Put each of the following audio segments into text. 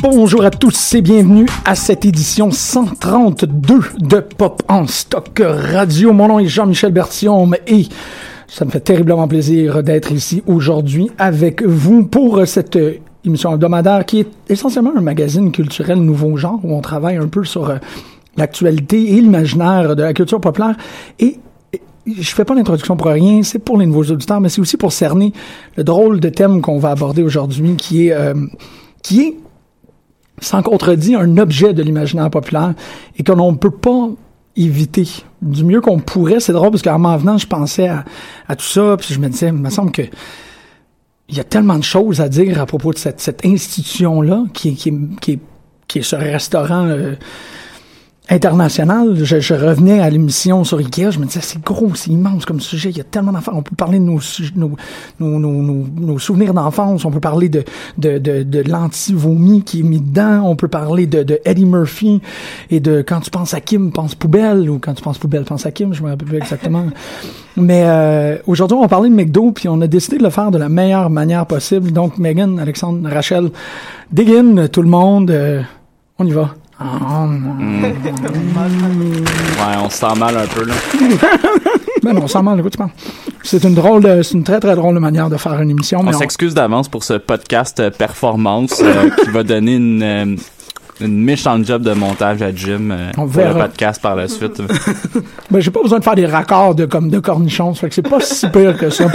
Bonjour à tous et bienvenue à cette édition 132 de Pop en Stock Radio. Mon nom est Jean-Michel Bertium et ça me fait terriblement plaisir d'être ici aujourd'hui avec vous pour cette émission hebdomadaire qui est essentiellement un magazine culturel nouveau genre où on travaille un peu sur euh, l'actualité et l'imaginaire de la culture populaire et je fais pas l'introduction pour rien, c'est pour les nouveaux auditeurs, mais c'est aussi pour cerner le drôle de thème qu'on va aborder aujourd'hui, qui est euh, qui est sans contredit un objet de l'imaginaire populaire et que l'on ne peut pas éviter du mieux qu'on pourrait. C'est drôle parce qu'en m'en venant, je pensais à, tout ça, puis je me disais, il me semble que il y a tellement de choses à dire à propos de cette, institution-là qui, qui est ce restaurant euh, international. Je, je, revenais à l'émission sur Ikea, je me disais, c'est gros, c'est immense comme sujet, il y a tellement d'affaires. On peut parler de nos, nos, nos, nos, nos souvenirs d'enfance, on peut parler de, de, de, de l'anti-vomi qui est mis dedans, on peut parler de, de Eddie Murphy et de quand tu penses à Kim, pense poubelle, ou quand tu penses poubelle, pense à Kim, je me rappelle plus exactement. Mais euh, aujourd'hui, on parler de McDo, puis on a décidé de le faire de la meilleure manière possible. Donc, Megan, Alexandre, Rachel, dig in, tout le monde, euh, on y va. Mmh. Ouais, on se sent mal un peu, là. ben non, on se sent mal, écoute, tu C'est une drôle de, c'est une très très drôle manière de faire une émission. On s'excuse d'avance pour ce podcast euh, performance euh, qui va donner une, euh, une méchante job de montage à Jim On pour verra. le podcast par la suite. ben, j'ai pas besoin de faire des raccords de, comme de cornichons, ça fait que c'est pas si pire que ça.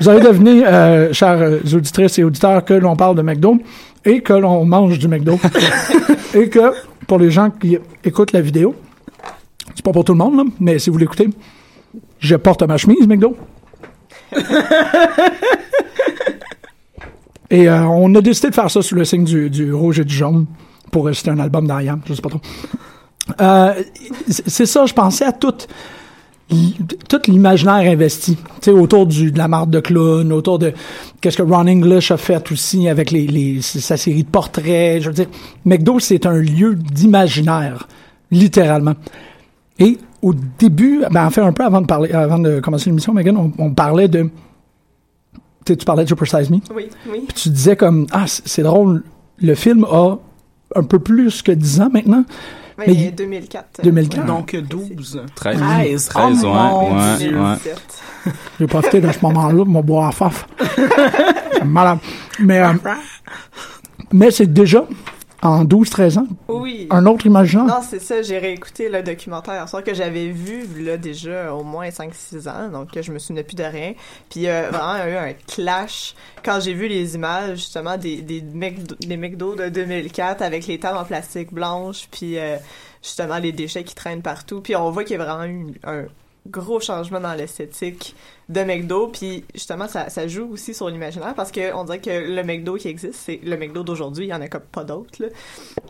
Vous avez deviné, euh, chers auditrices et auditeurs, que l'on parle de McDo et que l'on mange du McDo. et que, pour les gens qui écoutent la vidéo, c'est pas pour tout le monde, là, mais si vous l'écoutez, je porte ma chemise McDo. et euh, on a décidé de faire ça sous le signe du, du rouge et du jaune pour réciter un album d'Ariane, je sais pas trop. Euh, c'est ça, je pensais à tout, tout l'imaginaire investi, tu sais, autour du, de la marque de clown, autour de qu'est-ce que Ron English a fait aussi avec les, les, sa série de portraits. Je veux dire, McDo, c'est un lieu d'imaginaire, littéralement. Et au début, ben, en fait, un peu avant de parler, avant de commencer l'émission, Megan, on, on parlait de, tu sais, tu parlais de Super Size Me. Oui, oui. Puis tu disais comme, ah, c'est drôle, le film a un peu plus que 10 ans maintenant, Mais il est il- 2004. 2004. Donc, 12. 13. 13. 13, oh, mon ouais, Dieu. ouais. J'ai profité de ce moment-là pour me boire à faf. C'est malade. Mais, euh, mais c'est déjà, en 12-13 ans, Oui. un autre imaginaire. Non, c'est ça, j'ai réécouté le documentaire soir que j'avais vu là déjà au moins 5-6 ans, donc je me souvenais plus de rien. Puis euh, vraiment, il y a eu un clash quand j'ai vu les images justement des, des, McDo, des McDo de 2004 avec les tables en plastique blanche, puis euh, justement les déchets qui traînent partout. Puis on voit qu'il y a vraiment eu un gros changement dans l'esthétique de McDo puis justement ça, ça joue aussi sur l'imaginaire parce que on dirait que le McDo qui existe c'est le McDo d'aujourd'hui il y en a comme pas d'autres là.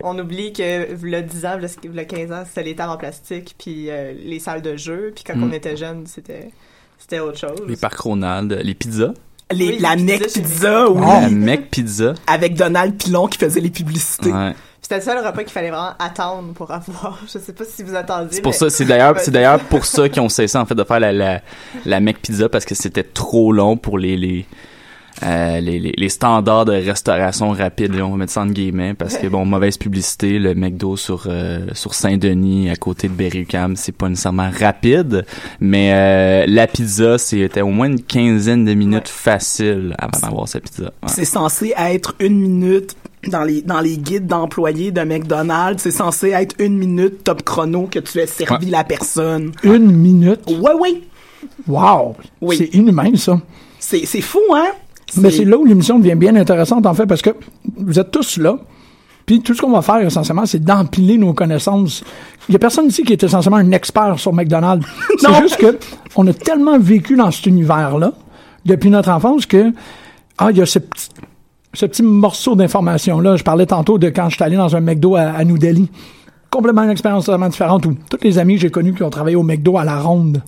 on oublie que le 10 ans le 15 ans c'était les tables en plastique puis euh, les salles de jeu puis quand Mm. on était jeune c'était c'était autre chose Les parcs Ronald, les pizzas. Les, Oui, la Mec pizzas chez Pizza, oui. La Mec Pizza. Avec Donald Pilon qui faisait les publicités. Ouais. C'était le seul repas qu'il fallait vraiment attendre pour avoir je sais pas si vous attendiez C'est pour mais- ça, c'est d'ailleurs, c'est d'ailleurs pour ça qu'ils ont cessé en fait de faire la la, la Mec Pizza parce que c'était trop long pour les les euh, les, les, les standards de restauration rapide, là, on va mettre ça en guillemets, parce que bon, mauvaise publicité, le McDo sur euh, sur Saint-Denis, à côté de Berry-UQAM, c'est pas nécessairement rapide, mais euh, la pizza, c'était au moins une quinzaine de minutes facile avant d'avoir sa pizza. Ouais. C'est censé être une minute dans les dans les guides d'employés de McDonald's. C'est censé être une minute top chrono que tu as servi Ouais. la personne. Une minute? Ouais, ouais. Wow! Oui. C'est inhumain, ça. C'est c'est fou, hein? Mais c'est là où l'émission devient bien intéressante, en fait, parce que vous êtes tous là. Puis tout ce qu'on va faire, essentiellement, c'est d'empiler nos connaissances. Il y a personne ici qui est essentiellement un expert sur McDonald's. c'est juste que on a tellement vécu dans cet univers-là, depuis notre enfance, que, ah, il y a ce petit, ce petit morceau d'information-là. Je parlais tantôt de quand je suis allé dans un McDo à, à New Delhi. Complètement une expérience totalement différente où tous les amis que j'ai connus qui ont travaillé au McDo à la ronde,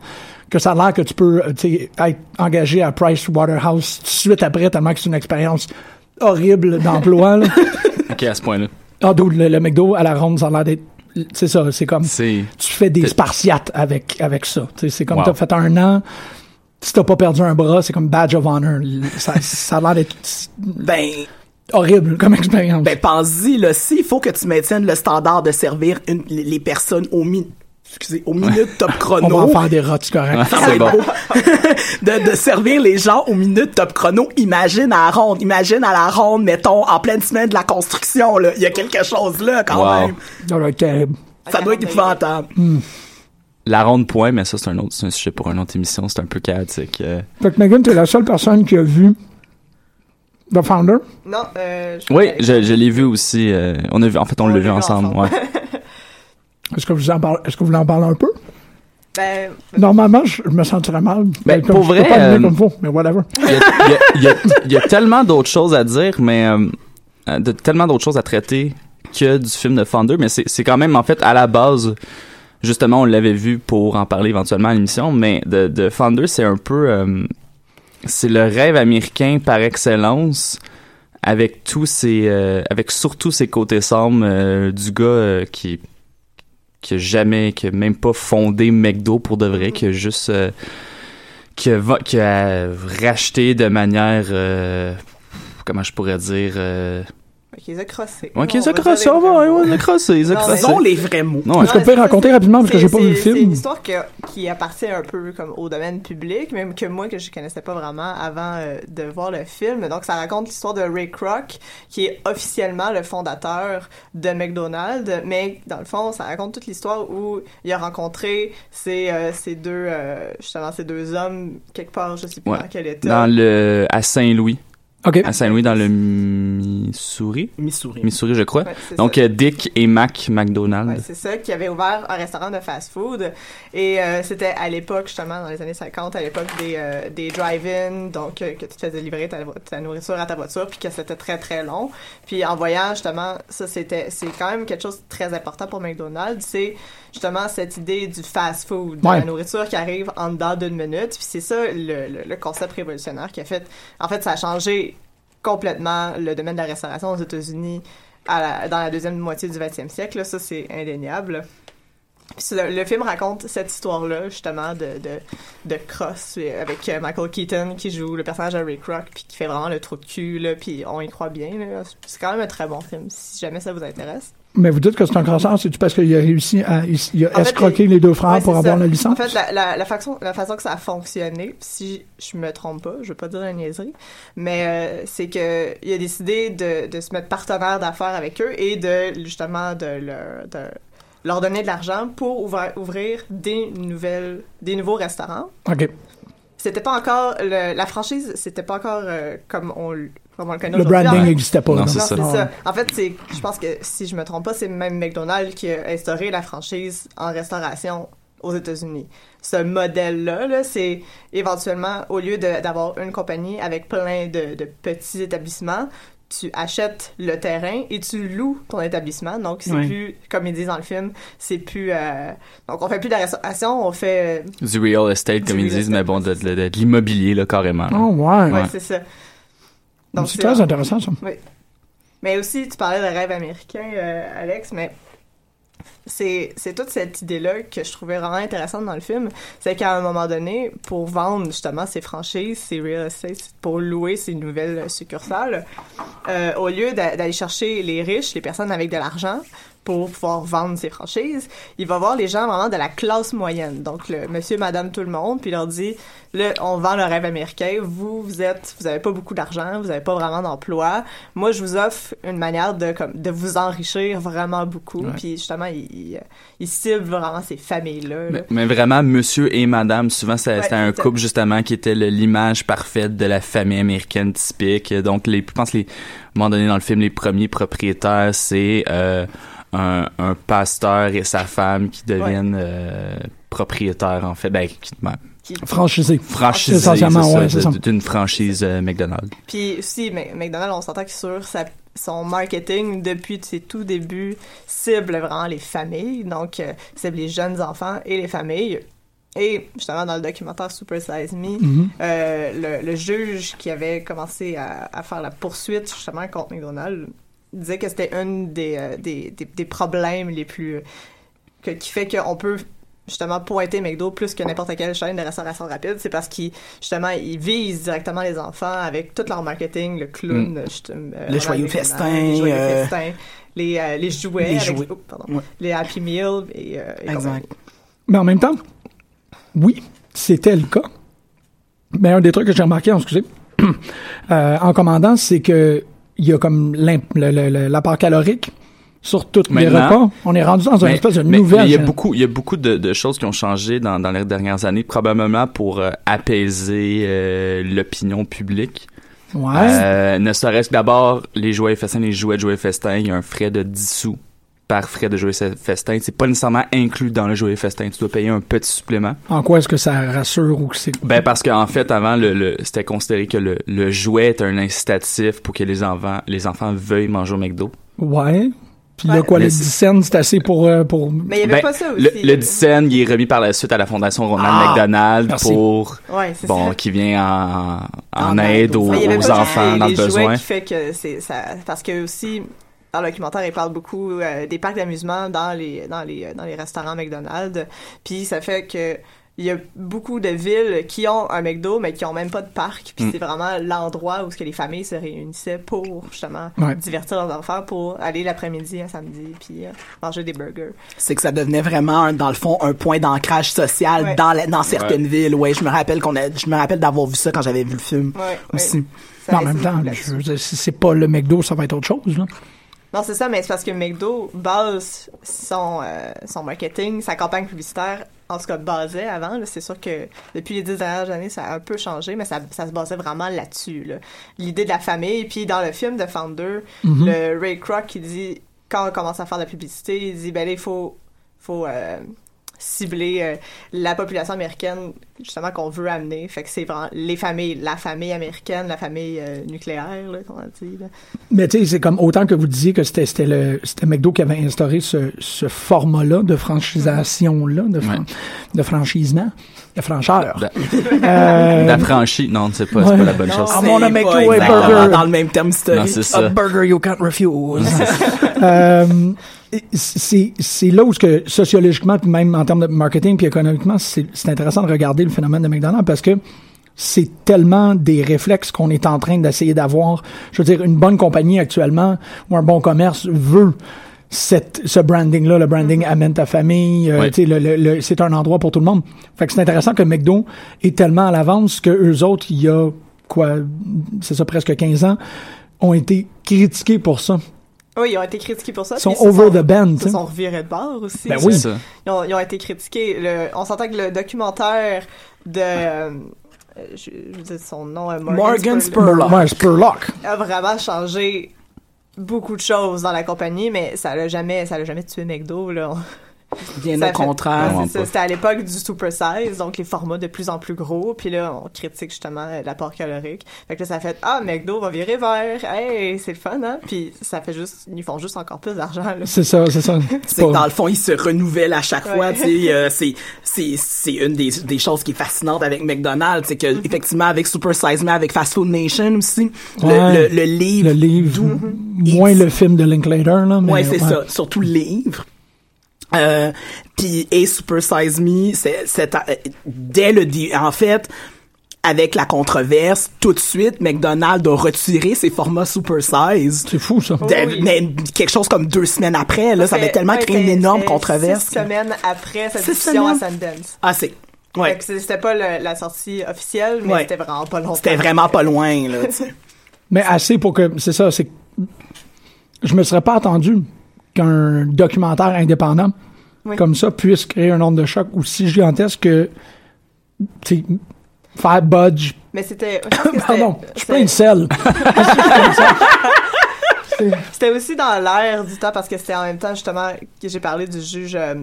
que ça a l'air que tu peux euh, être engagé à Price Waterhouse tout de suite après, tellement que c'est une expérience horrible d'emploi. Ok, à ce point-là. Ah, dude, le, le McDo à la ronde, ça a l'air d'être. C'est ça, c'est comme. Tu fais des spartiates avec, avec ça. C'est comme Wow. t'as fait un an, si t'as pas perdu un bras, c'est comme badge of honor. Ça, ça a l'air d'être Ben, horrible comme expérience. ben pense-y, là, s'il faut que tu maintiennes le standard de servir une- les personnes au mi excusez, aux minutes top chrono. On va en faire des c'est correct. Être bon. beau. de, de servir les gens aux minutes top chrono. Imagine à la ronde. Imagine à la ronde, mettons, en pleine semaine de la construction, là. Il y a quelque chose là, quand Wow. même. Ça doit être terrible. Ça doit être épouvantable. La ronde point, mais ça c'est un autre, c'est un sujet pour une autre émission, c'est un peu chaotique. euh. Fait que Megan, t'es la seule personne qui a vu The Founder? non euh, je Oui, je, je l'ai vu aussi. euh, on a vu, en fait, on, On l'a vu vu ensemble. ensemble. Ouais. Est-ce que vous en parlez, est-ce que vous voulez en parler un peu? ben, Normalement, je, je me sentirais mal. Ben, comme, pour je peux vrai, pas euh, comme faut, mais whatever. Il y a, y y y tellement d'autres choses à dire, mais de, tellement d'autres choses à traiter que du film de Founder, mais c'est quand même en fait à la base. Justement, on l'avait vu pour en parler éventuellement à l'émission, mais de, de Founder, c'est un peu, euh, c'est le rêve américain par excellence, avec tous ses, euh, avec surtout ses côtés sombres euh, du gars euh, qui qui a jamais, qui a même pas fondé McDo pour de vrai, qui a juste euh, qui a, qui a racheté de manière euh, comment je pourrais dire qu'ils a crossé. ouais, qui On les a va dire crossés, les on vrais va, ouais, mots. ouais, les vrais mots. Non. Est-ce que vous pouvez c'est raconter rapidement, parce que j'ai pas vu le c'est- C'est film? une histoire que- qui appartient un peu comme au domaine public, même que moi que je connaissais pas vraiment avant euh, de voir le film. Donc ça raconte l'histoire de Ray Kroc, qui est officiellement le fondateur de McDonald's, mais dans le fond ça raconte toute l'histoire où il a rencontré ces, euh, ces deux euh, justement ces deux hommes quelque part, je sais plus Ouais. dans quel état. dans le à Saint-Louis, OK. à Saint-Louis dans le Missouri, Missouri. Missouri je crois. Ouais, Donc ça. Dick et Mac McDonald. Ouais, c'est ça, qui avait ouvert un restaurant de fast-food. Et euh, c'était à l'époque, justement, dans les années 50, à l'époque des, euh, des drive-in, donc euh, que tu te faisais livrer ta nourriture à ta voiture, puis que c'était très, très long. Puis en voyant, justement, ça, c'était c'est quand même quelque chose de très important pour McDonald's, c'est justement cette idée du fast-food, de Ouais. la nourriture qui arrive en dedans d'une minute. Puis c'est ça, le, le, le concept révolutionnaire qui a fait... En fait, ça a changé complètement le domaine de la restauration aux États-Unis dans la deuxième moitié du 20e siècle. là. ça, c'est indéniable. Le, le film raconte cette histoire-là, justement, de, de, de cross, avec Michael Keaton qui joue le personnage de Ray Kroc, puis qui fait vraiment le trou de cul, là, puis on y croit bien. C'est quand même un très bon film, si jamais ça vous intéresse. Mais vous dites que c'est un crosseur, c'est-tu parce qu'il a réussi à il a En fait, escroqué il- les deux frères Ouais, pour avoir ça. la licence? En fait, la, la, la, façon, la façon que ça a fonctionné, si je me trompe pas, je veux pas dire la niaiserie, mais euh, c'est que il a décidé de, de se mettre partenaire d'affaires avec eux et de justement de leur, de leur donner de l'argent pour ouvrir, ouvrir des nouvelles, des nouveaux restaurants. OK. C'était pas encore le- la franchise, c'était pas encore euh, comme on comme on le connaît Le branding n'existait pas. Non, c'est non, ça. c'est ça. En fait, c'est, je pense que si je me trompe pas, c'est même McDonald's qui a instauré la franchise en restauration aux États-Unis. Ce modèle-là, là, c'est éventuellement, au lieu de- d'avoir une compagnie avec plein de, de petits établissements, tu achètes le terrain et tu loues ton établissement. Donc, c'est Ouais. plus, comme ils disent dans le film, c'est plus... euh, donc, on fait plus de la restauration, on fait... euh, Du real estate, comme ils disent, mais bon, ouais, de, c'est de- de- de l'immobilier, là, carrément. là. Oh, ouais. ouais, c'est ça. Donc, c'est très intéressant, ça. Mais aussi, tu parlais de rêve américain, euh, Alex, mais c'est toute cette idée-là que je trouvais vraiment intéressante dans le film. C'est qu'à un moment donné, pour vendre justement ces franchises, ces real estate, pour louer ces nouvelles succursales, euh, au lieu d'a- d'aller chercher les riches, les personnes avec de l'argent, pour pouvoir vendre ses franchises, il va voir les gens vraiment de la classe moyenne. Donc, le monsieur, madame, tout le monde, puis il leur dit, là, on vend le rêve américain, vous, vous êtes, vous avez pas beaucoup d'argent, vous avez pas vraiment d'emploi. Moi, je vous offre une manière de, comme, de vous enrichir vraiment beaucoup. Puis, justement, il, il, il cible vraiment ces familles-là. là. Mais, mais vraiment, monsieur et madame, souvent, Ouais, c'était un couple, justement, qui était l'image parfaite de la famille américaine typique. Donc, les, je pense, les, à un moment donné, dans le film, les premiers propriétaires, c'est euh, un, un pasteur et sa femme qui deviennent euh, propriétaires, en fait. Ben, qui, ben, Qui- Franchisé. franchisés, Essentiellement, c'est ouais, d'une franchise euh, McDonald's. Puis aussi, Mc- McDonald's, on s'entend que sur sa- son marketing, depuis ses tout débuts, cible vraiment les familles. Donc, euh, cible les jeunes enfants et les familles. Et justement, dans le documentaire Super Size Me, Mhm. euh, le, le juge qui avait commencé à, à faire la poursuite justement contre McDonald's disait que c'était un des, euh, des, des, des problèmes les plus... que- qui fait qu'on peut justement pointer McDo plus que n'importe quelle chaîne de restauration rapide, c'est parce qu'ils justement ils visent directement les enfants avec tout leur marketing, le clown, euh, justement, euh, Le joyeux festin, les joyeux euh, festins, les, euh, les jouets, les avec- jouets. oh, pardon, Ouais. les Happy Meal et, euh, et. Exact. Mais en même temps, oui, c'était le cas. Mais un des trucs que j'ai remarqué, excusez, euh, en commandant, c'est que il y a comme l'apport calorique sur tous les repas. On est rendu dans une Mais- espèce de mais- nouvelle. mais il y a beaucoup, il y a beaucoup de, de choses qui ont changé dans, dans les dernières années, probablement pour euh, apaiser euh, l'opinion publique. Ouais. Euh, ne serait-ce que d'abord, les jouets festins, les jouets de jouets festins, il y a un frais de 10 sous par frais de jouets festins. C'est pas nécessairement inclus dans le jouet festin. Tu dois payer un petit supplément. En quoi est-ce que ça rassure ou que c'est. Ben parce qu'en fait, avant, le, le- c'était considéré que le, le jouet est un incitatif pour que les enfants, les enfants veuillent manger au McDo. Ouais. Puis là, Ouais. quoi, Mais les c'est- 10 cents, c'est assez pour. euh, pour... Mais il y avait Ben, pas ça aussi. Le, le 10 cents, il est remis par la suite à la Fondation Ronald Ah, McDonald merci. pour Ouais, c'est bon ça. qui vient en, en En aide aux, enfants les- dans les le jouets besoin. qui fait que c'est ça parce que aussi dans le documentaire il parle beaucoup euh, des parcs d'amusement dans les dans les dans les restaurants McDonald's puis ça fait que il y a beaucoup de villes qui ont un McDo mais qui ont même pas de parc puis Mm. c'est vraiment l'endroit où ce que les familles se réunissaient pour justement Ouais. divertir leurs enfants pour aller l'après-midi un samedi puis euh, manger des burgers. C'est que ça devenait vraiment, un- dans le fond, un point d'ancrage social Ouais. dans, la- dans certaines villes. Ouais, je me rappelle qu'on a, je me rappelle d'avoir vu ça quand j'avais vu le film Ouais, ouais. aussi. En même temps, c'est pas le McDo, ça va être autre chose. Là. Non, c'est ça, mais c'est parce que McDo base son, euh, son marketing, sa campagne publicitaire, en tout cas basait avant. C'est sûr que depuis les dix dernières années, ça a un peu changé, mais ça, ça se basait vraiment là-dessus. là. L'idée de la famille. Puis dans le film de Founder, Mhm. le Ray Kroc qui dit, quand on commence à faire de la publicité, il dit, ben là, il faut, faut euh, cibler euh, la population américaine justement qu'on veut amener. Fait que c'est vraiment les familles, la famille américaine, la famille euh, nucléaire, là, qu'on a dit. là. Mais tu sais, c'est comme autant que vous disiez que c'était c'était le c'était McDo qui avait instauré ce, ce format-là de franchisation-là, de, fran- de franchisement, de francheur. Euh, D'affranchi, non, c'est pas, pas la bonne Non, chose. Ah, McDo est exactement burger. dans le même terme historique. c'est A burger you can't refuse. Euh, c'est là où ce que sociologiquement puis même en termes de marketing puis économiquement c'est intéressant de regarder le phénomène de McDonald's parce que c'est tellement des réflexes qu'on est en train d'essayer d'avoir. Je veux dire, une bonne compagnie actuellement ou un bon commerce veut cette, ce branding-là, le branding amène ta famille, euh, Ouais. tu sais, le, le- le- c'est un endroit pour tout le monde. Fait que c'est intéressant que McDo est tellement à l'avance que eux autres, il y a quoi, c'est ça, presque 15 ans, ont été critiqués pour ça. Oui, ils ont été critiqués pour ça. Ils sont over the bend, Ils sont revirés de bord aussi. Ben oui. C'est ça. Ils ont, ils ont été critiqués. Le- on s'entend que le documentaire de... euh, je, je vous dis son nom. euh, Morgan Spurlock, Spurlock. Ouais, Spurlock. a vraiment changé beaucoup de choses dans la compagnie, mais ça l'a jamais, ça l'a jamais tué McDo, là. Bien Ça au fait- contraire. C'était à l'époque du super size, donc les formats de plus en plus gros. Puis là, on critique justement l'apport calorique. Fait que là, ça fait ah McDo va virer vert, hey c'est le fun hein? Puis ça fait juste, ils font juste encore plus d'argent. C'est ça, c'est ça. C'est dans le fond, ils se renouvellent à chaque fois. Ouais. Tu sais, euh, c'est c'est c'est une des, des choses qui est fascinante avec McDonald's, c'est que effectivement avec Super Size Me, avec Fast Food Nation aussi, le, Ouais. le, le livre, Le livre, d'où- moins le film de Linklater, là. Mais, ouais, c'est ouais. ça, surtout le livre. Euh, puis et Super Size Me, c'est c'est à- dès le en fait avec la controverse, tout de suite, McDonald's a retiré ses formats super size. C'est fou, ça. De- oui. mais quelque chose comme deux semaines après, là, ça avait Fait- tellement ouais, créé une énorme c'était controverse. Six semaines après Six diffusion à? Sundance. Ah, c'est. Fait Ouais. C'était pas le- la sortie officielle, mais Ouais. c'était vraiment pas longtemps. C'était vraiment pas loin, là, tu sais. Mais assez pour que, c'est ça, c'est que je me serais pas attendu qu'un documentaire indépendant Oui. comme ça puisse créer un nombre de choc aussi gigantesque que, faire budge. Mais c'était. Pardon, je suis c'était- plein de sel. C'était aussi dans l'air du temps parce que c'était en même temps justement que j'ai parlé du juge euh,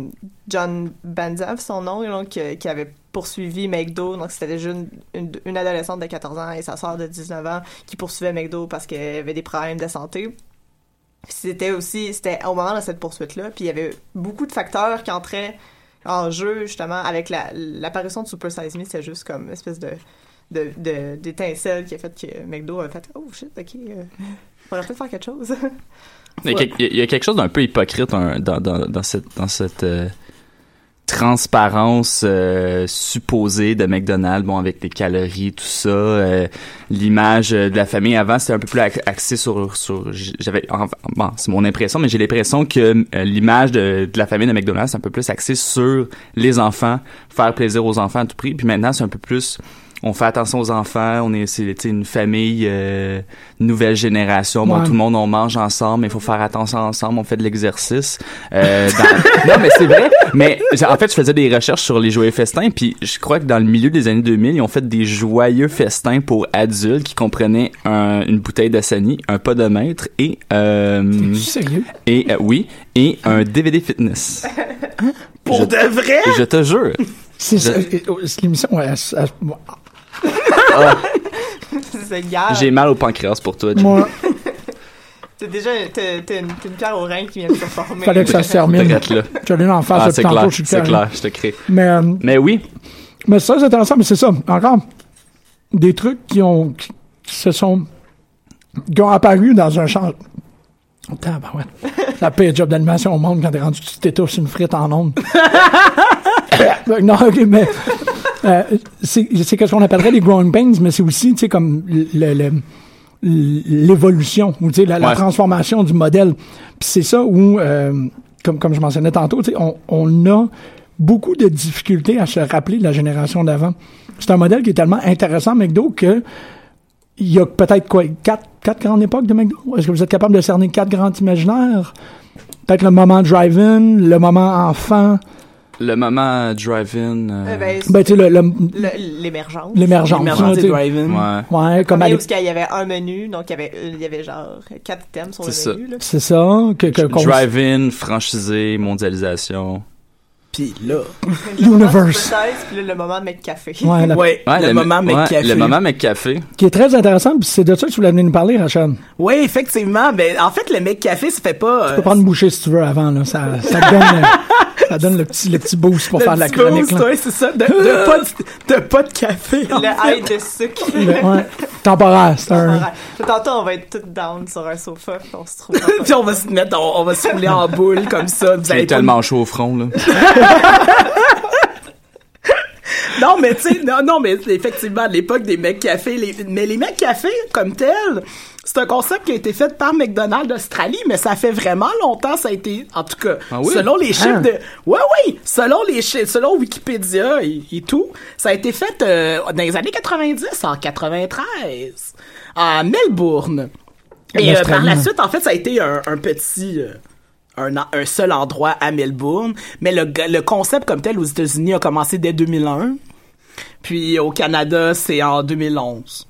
John Banzaf, son nom, donc, qui avait poursuivi McDo. Donc c'était déjà une, une, une adolescente de 14 ans et sa sœur de 19 ans qui poursuivait McDo parce qu'elle avait des problèmes de santé. C'était aussi, c'était au moment de cette poursuite-là, puis il y avait beaucoup de facteurs qui entraient en jeu justement avec la- l'apparition de Super Size Me, c'était juste comme une espèce de de- de- d'étincelle qui a fait que McDo a fait oh shit ok euh, faudrait peut-être faire quelque chose. Il y, a quelque- il y a quelque chose d'un peu hypocrite hein, dans, dans, dans cette, dans cette euh, transparence euh, supposée de McDonald's, bon, avec les calories, tout ça. euh, L'image de la famille avant, c'était un peu plus axé sur... sur j'avais Bon, c'est mon impression, mais j'ai l'impression que euh, l'image de, de la famille de McDonald's, c'est un peu plus axé sur les enfants, faire plaisir aux enfants à tout prix. Puis maintenant, c'est un peu plus on fait attention aux enfants, on est c'est tu sais, une famille euh, nouvelle génération, bon Ouais. tout le monde on mange ensemble, mais il faut faire attention ensemble, on fait de l'exercice. Euh, dans- non mais c'est vrai, mais en fait je faisais des recherches sur les joyeux festins puis je crois que dans le milieu des années 2000, ils ont fait des joyeux festins pour adultes qui comprenaient un- une bouteille d'Assani, un pas de maître et euh, sérieux? et euh, oui, et un DVD fitness. Pour Je- de vrai? Je te jure. C'est Je- ça, c'est l'émission, grave J'ai mal au pancréas pour toi. Jim. moi, t'as déjà t'as t'as une, pierre au rein qui vient de se former fallait que ça se termine. Là. J'allais en face Ah, depuis c'est tantôt, clair, je suis c'est clair, je te crée. Mais, euh, Mais oui, mais ça, c'est intéressant, mais c'est ça. Encore, des trucs qui ont, qui, qui se sont, qui ont apparu dans un champ. Attends, ben ouais. La pire job d'animation au monde quand t'es rendu tu t'étouffes une frite en ondes. non, ok, mais, euh, c'est, ce qu'on appellerait les growing pains, mais c'est aussi, tu sais, comme l'évolution ou tu sais la, transformation du modèle. Puis c'est ça où euh, comme comme je mentionnais tantôt tu sais on, on a beaucoup de difficultés à se rappeler de la génération d'avant. C'est un modèle qui est tellement intéressant McDo que il y a peut-être quoi quatre quatre grandes époques de McDo? Est-ce que vous êtes capable de cerner quatre grands imaginaires? Peut-être le moment drive-in le moment enfant le moment drive-in. euh, Euh, ben, ben tu sais le, le- le- l'émergence l'émergence L'émergence sais. drive-in. ouais. ouais comme à Mais où l'é- il y avait un menu, donc il y avait, il y avait genre quatre thèmes sur le C'est ça. menu. Là. c'est ça que, Drive-in, franchisé, mondialisation. Puis là, Le moment Universe. Puis là, le moment McCafé. ouais, la- ouais, Ouais, le moment ouais, McCafé. le moment McCafé. qui est très intéressant puis c'est de ça que tu voulais venir nous parler Rachel Oui, effectivement. Ben, en fait, le McCafé, ça fait pas... Tu euh, peux prendre une bouchée si tu veux avant, là. Ça, ça te donne, euh, ça donne le petit, le petit boost pour le faire de la petit chronique, boost, là. ouais, c'est ça. De, de, pas de, de pas de café. Le high de sucre. Le- ouais. Temporaire, c'est un... Tantôt, on va être toutes down sur un sofa, puis on se trouve. Puis on va se mettre, on, on va se rouler en boule comme ça. Vous allez pas- tellement chaud au front, là. Non, mais tu sais, non, non, mais effectivement, à l'époque des mecs café, les, mais les mecs café comme tels, c'est un concept qui a été fait par McDonald's d'Australie, mais ça fait vraiment longtemps, ça a été, en tout cas, Ah oui? selon les chiffres de, ouais, oui, selon les chiffres, selon Wikipédia et, et tout, ça a été fait euh, dans les années 90, en 93, à Melbourne. Et euh, par la hein. suite, en fait, ça a été un, un petit, euh, un, un seul endroit à Melbourne, mais le, le concept comme tel aux États-Unis a commencé dès 2001, puis au Canada, c'est en 2011.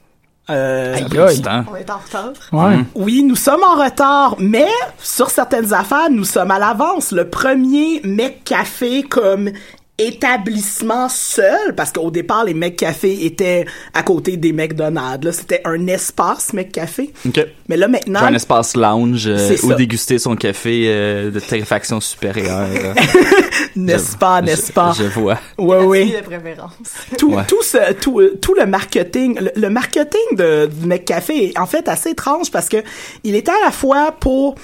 Euh, Aïe, aïe. C'est un- On est en retard. Ouais. oui, nous sommes en retard, mais sur certaines affaires, nous sommes à l'avance. Le premier mec café comme établissement seul, parce qu'au départ, les mecs café étaient à côté des McDonald's. là. C'était un espace mec café. OK. Mais là, maintenant, un espace lounge euh, où ça. déguster son café euh, de torréfaction supérieure. n'est-ce pas, n'est-ce pas? Je, je vois. Ouais, oui. de préférence. tout, Ouais. tout, ce, tout, tout le marketing, le, le marketing de, du McCafé est en fait assez étrange parce que il était à la fois pour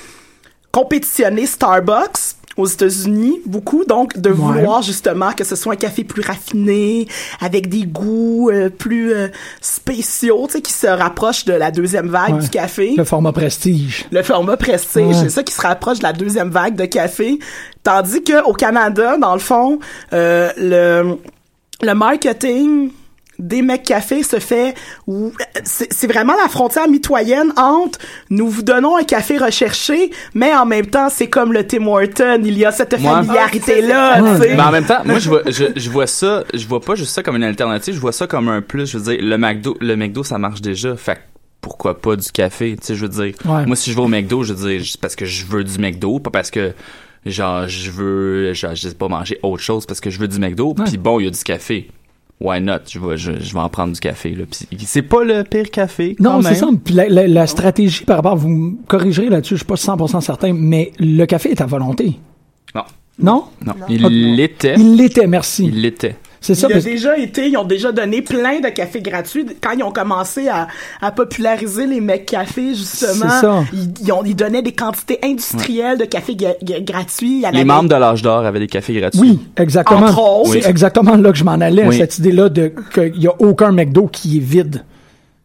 compétitionner Starbucks aux États-Unis, beaucoup, donc de vouloir justement que ce soit un café plus raffiné, avec des goûts euh, plus euh, spéciaux, tu sais, qui se rapprochent de la deuxième vague Ouais. du café. Le format prestige. Le format prestige, Ouais. c'est ça qui se rapproche de la deuxième vague de café. Tandis que au Canada, dans le fond, euh, le, le marketing des mecs café se fait c'est vraiment la frontière mitoyenne entre nous vous donnons un café recherché mais en même temps c'est comme le Tim Horton il y a cette Moi- familiarité là sais Mais en même temps, moi je vois, je, je vois ça, je vois pas juste ça comme une alternative, je vois ça comme un plus. Je veux dire, le McDo, le McDo ça marche déjà, fait que pourquoi pas du café, tu sais, je veux dire. Ouais. Moi si je vais au McDo, je veux dire, c'est parce que je veux du McDo, pas parce que genre je veux, genre je sais pas manger autre chose parce que je veux du McDo. Puis bon, il y a du café. Why not? Je vais, je, je vais en prendre du café là. C'est pas le pire café. Non, c'est ça. La, la- la stratégie par rapport, vous me corrigerez là-dessus, je suis pas 100% certain, mais le café est à volonté. Non, Non? non, il l'était. Il l'était, merci. Il l'était. C'est ça. il a parce- déjà été, ils ont déjà donné plein de cafés gratuits quand ils ont commencé à, à populariser les mecs cafés justement. C'est ça. Ils, ils ont, ils donnaient des quantités industrielles de café ga- ga- gratuits. Les avait- membres de l'âge d'or avaient des cafés gratuits. Oui, exactement. Entre autres. C'est Oui. exactement là que je m'en allais, Oui. cette idée-là de qu'il y a aucun McDo qui est vide.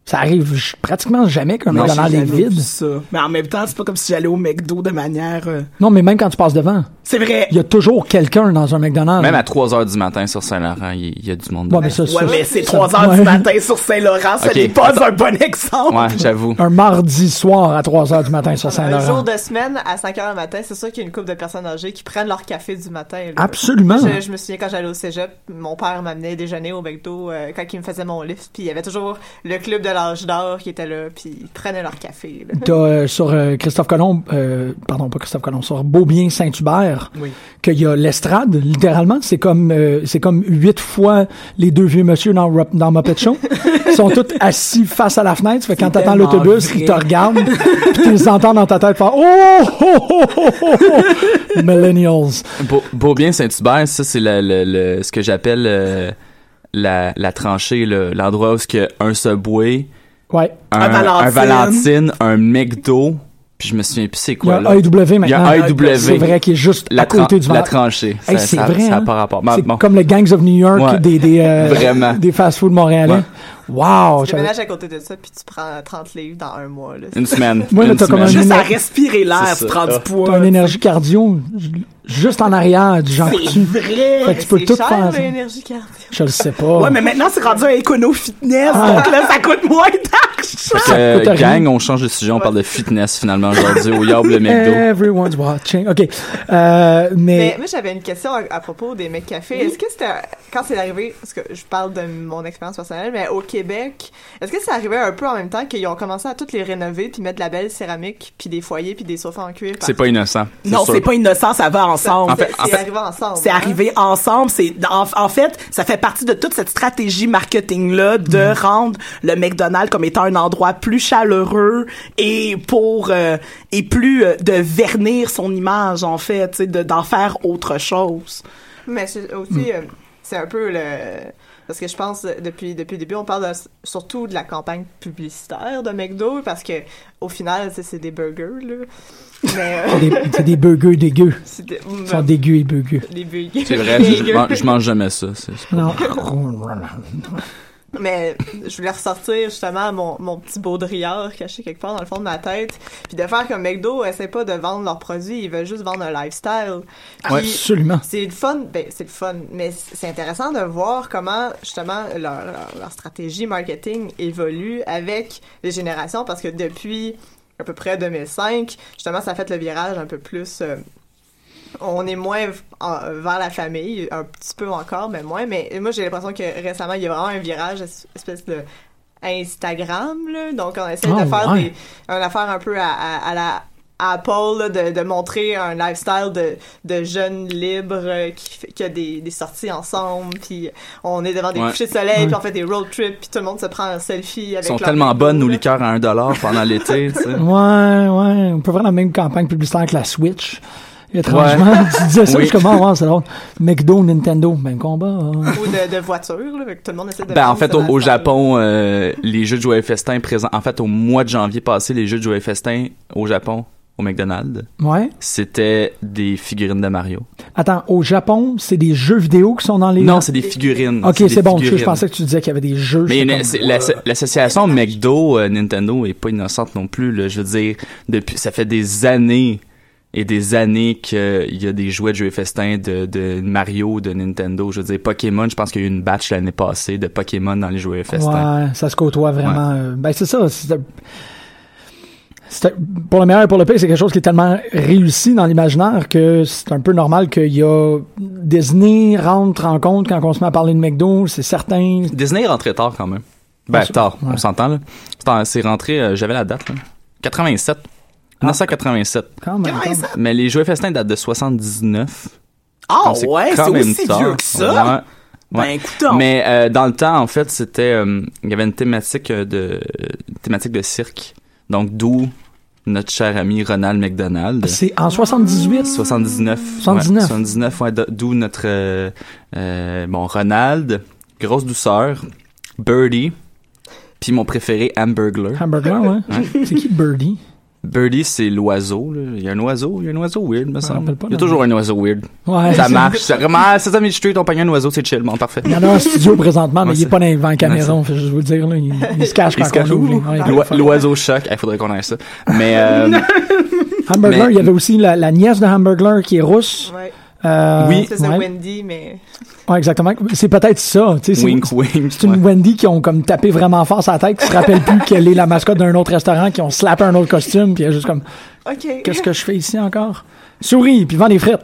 Ça arrive pratiquement jamais qu'un McDonald's est vide. ça. Mais en même temps, c'est pas comme si j'allais au McDo de manière. euh, Non, mais même quand tu passes devant, C'est vrai. il y a toujours quelqu'un dans un McDonald's. Même à 3 heures du matin sur Saint-Laurent, il y, a du monde. Ouais, mais ça, Ouais, ça- mais c'est ça- 3 heures ouais. du matin sur Saint-Laurent, ce n'est pas un bon exemple. Ouais, j'avoue. Un mardi soir à 3 heures du matin sur Un Saint-Laurent. jour de semaine, à 5 heures le matin, c'est sûr qu'il y a une couple de personnes âgées qui prennent leur café du matin. là. Absolument. Je, je me souviens quand j'allais au cégep, mon père m'amenait déjeuner au McDo euh, quand il me faisait mon lift, puis il y avait toujours le club de l'âge d'or qui était là, puis ils prenaient leur café. là. Euh, sur euh, Christophe Colomb, euh, pardon, pas Christophe Colomb, sur Beaubien Saint-Hubert, Oui. qu'il y a l'estrade, littéralement. C'est comme euh, c'est comme huit fois les deux vieux monsieur dans, dans Muppet Show. Ils sont tous assis face à la fenêtre. Fait que quand t'attends l'autobus, ils te regardent, puis tu les entends dans ta tête faire Oh! oh, oh, oh, oh, oh. Millennials. Beau, Beaubien Saint-Hubert, ça c'est le, le, le- ce que j'appelle euh, la, la tranchée, le- l'endroit où il y a un Subway, Ouais. un, Un Valentine. un Valentine, un McDo, puis je me souviens plus c'est Il y a quoi là. AEW Il y a maintenant. AEW. C'est vrai qu'il est juste la, à côté du la tranchée. Hey, c'est vrai, ça a hein? pas rapport. Bon, C'est bon. comme les Gangs of New York Ouais. des, des, euh, des fast-food montréalais. Ouais. Wow! Tu déménages à côté de ça, puis tu prends 30 livres dans un mois. Là. Une semaine. Moi, là, une t'as comme un Juste à énergie- respirer l'air, tu prends du Ah. poids. T'as une énergie cardio ju- juste en arrière du Jean C'est Coutu. vrai. Fait que tu peux C'est tout cher, faire. l'énergie cardio. Je le sais pas. Ouais, mais maintenant, c'est rendu un écono-fitness, Ah. donc là, ça coûte moins d'argent. Euh, gang, on change de sujet, on parle de fitness finalement aujourd'hui au Yab le McDo. Everyone's watching. OK. Euh, Mais mais, moi, j'avais une question à, à propos des mecs café. Est-ce que c'était, quand c'est arrivé, parce que je parle de mon expérience personnelle, mais au Québec, est-ce que c'est arrivé un peu en même temps qu'ils ont commencé à toutes les rénover puis mettre de la belle céramique puis des foyers puis des sofas en cuir? C'est pas innocent. Non, c'est pas innocent, ça va ensemble. En fait- c'est arrivé ensemble. C'est hein? arrivé ensemble. C'est en, en fait, ça fait partie de toute cette stratégie marketing là de rendre le McDonald's comme étant un endroit plus chaleureux et pour euh, et plus euh, de vernir son image en fait, de- d'en faire autre chose. Mais c'est aussi, euh, c'est un peu le parce que je pense depuis depuis le début on parle de- surtout de la campagne publicitaire de McDo parce que au final c'est des burgers là. Mais euh, C'est des, burgers dégueux. c'est des- Ils sont dégueux et burgers. C'est vrai, je, je mange, jamais ça. c'est- Non. Mais je voulais ressortir justement mon, mon petit baudrillard caché quelque part dans le fond de ma tête. Puis de faire comme McDo, essaie pas de vendre leurs produits, ils veulent juste vendre un lifestyle. Puis Absolument. C'est le fun, ben c'est le fun, mais c'est intéressant de voir comment justement leur, leur, leur stratégie marketing évolue avec les générations parce que depuis à peu près 2005, justement ça a fait le virage un peu plus euh, on est moins en- vers la famille, un petit peu encore, mais moins. Mais moi, j'ai l'impression que récemment, il y a vraiment un virage, es- espèce de Instagram, là. Donc, on essaie Ah, de faire ouais. des, une affaire un peu à, à- à la Apple, là, de, de montrer un lifestyle de, de jeunes libres euh, qui, fait- qui a des, des sorties ensemble, puis on est devant des Ouais. couchers de soleil, Ouais. puis on fait des road trips, puis tout le monde se prend un selfie avec Ils sont tellement bonnes, nos liqueurs à 1$ pendant l'été, tu sais. Ouais, ouais. On peut faire la même campagne publicitaire que la Switch. Étrangement, tu disais ça, Oui. je suis comme, ah, ouais, c'est drôle. McDo, Nintendo, ben combat. hein. Ou de, de voitures, là, que tout le monde essaie de Ben, en fait, au, au. Japon, euh, les jeux de Joyeux Festin présents. En fait, au mois de janvier passé, les jeux de Joyeux Festin au Japon, au McDonald's, Ouais. c'était des figurines de Mario. Attends, au Japon, c'est des jeux vidéo qui sont dans les. Non, c'est des figurines. Ok, c'est bon. Je, pensais que tu disais qu'il y avait des jeux. Mais l'association McDo euh, Nintendo est pas innocente non plus. Là. Je veux dire, depuis ça fait des années et des années qu'il y a des jouets de jeux festins de, de Mario, de Nintendo. Je veux dire, Pokémon, je pense qu'il y a eu une batch l'année passée de Pokémon dans les jouets festins. Ouais, ça se côtoie vraiment. euh, Ben, c'est ça. c'est- pour le meilleur et pour le pire, c'est quelque chose qui est tellement réussi dans l'imaginaire que c'est un peu normal qu'il y a Disney rentre en compte quand on se met à parler de McDo, c'est certain. Disney est rentré tard quand même. Ben, tard, ouais. on s'entend là. C'est rentré, euh, j'avais la date là. 87. Ah. 1987. Quand même. quand même. Mais les jouets festins datent de 79. Ah ouais, c'est aussi tard. vieux que ça. Ouais. Ben écoutons. Mais euh, dans le temps, en fait, c'était euh, il y avait une thématique euh, de une thématique de cirque. Donc d'où notre cher ami Ronald McDonald. C'est en 78. 79. 79. Ouais, 79, ouais, d'où notre euh, euh, bon Ronald, grosse douceur, Birdie, puis mon préféré Hamburglar. Hamburger, ouais. C'est qui Birdie? Birdie, c'est l'oiseau. là. Il y a un oiseau, il y a un oiseau weird, me semble. rappelle pas, Il y a toujours un oiseau weird. Ouais. Ça marche. C'est vraiment, Sesame Street, on pogne un oiseau, c'est chill, bon, parfait. Il y en a un studio présentement, mais Ouais, il est pas dans la caméra, fait juste vous le dire, là. Il, il se cache Il quand se cache on les- L'oi- L'oiseau choc, il faudrait qu'on ait ça. Mais euh, Hamburger, Mais- il y avait aussi la, la nièce de Hamburger qui est rousse. Ouais. Euh, Oui. C'est ouais. Wendy, mais. Ouais, exactement. C'est peut-être ça. tu sais, c'est- wink wink. C'est une ouais. Wendy qui ont comme tapé vraiment fort sa tête, qui se rappelle plus qu'elle est la mascotte d'un autre restaurant, qui ont slappé un autre costume, puis elle est juste comme, OK. qu'est-ce que je fais ici encore? Souris, puis vend des frites.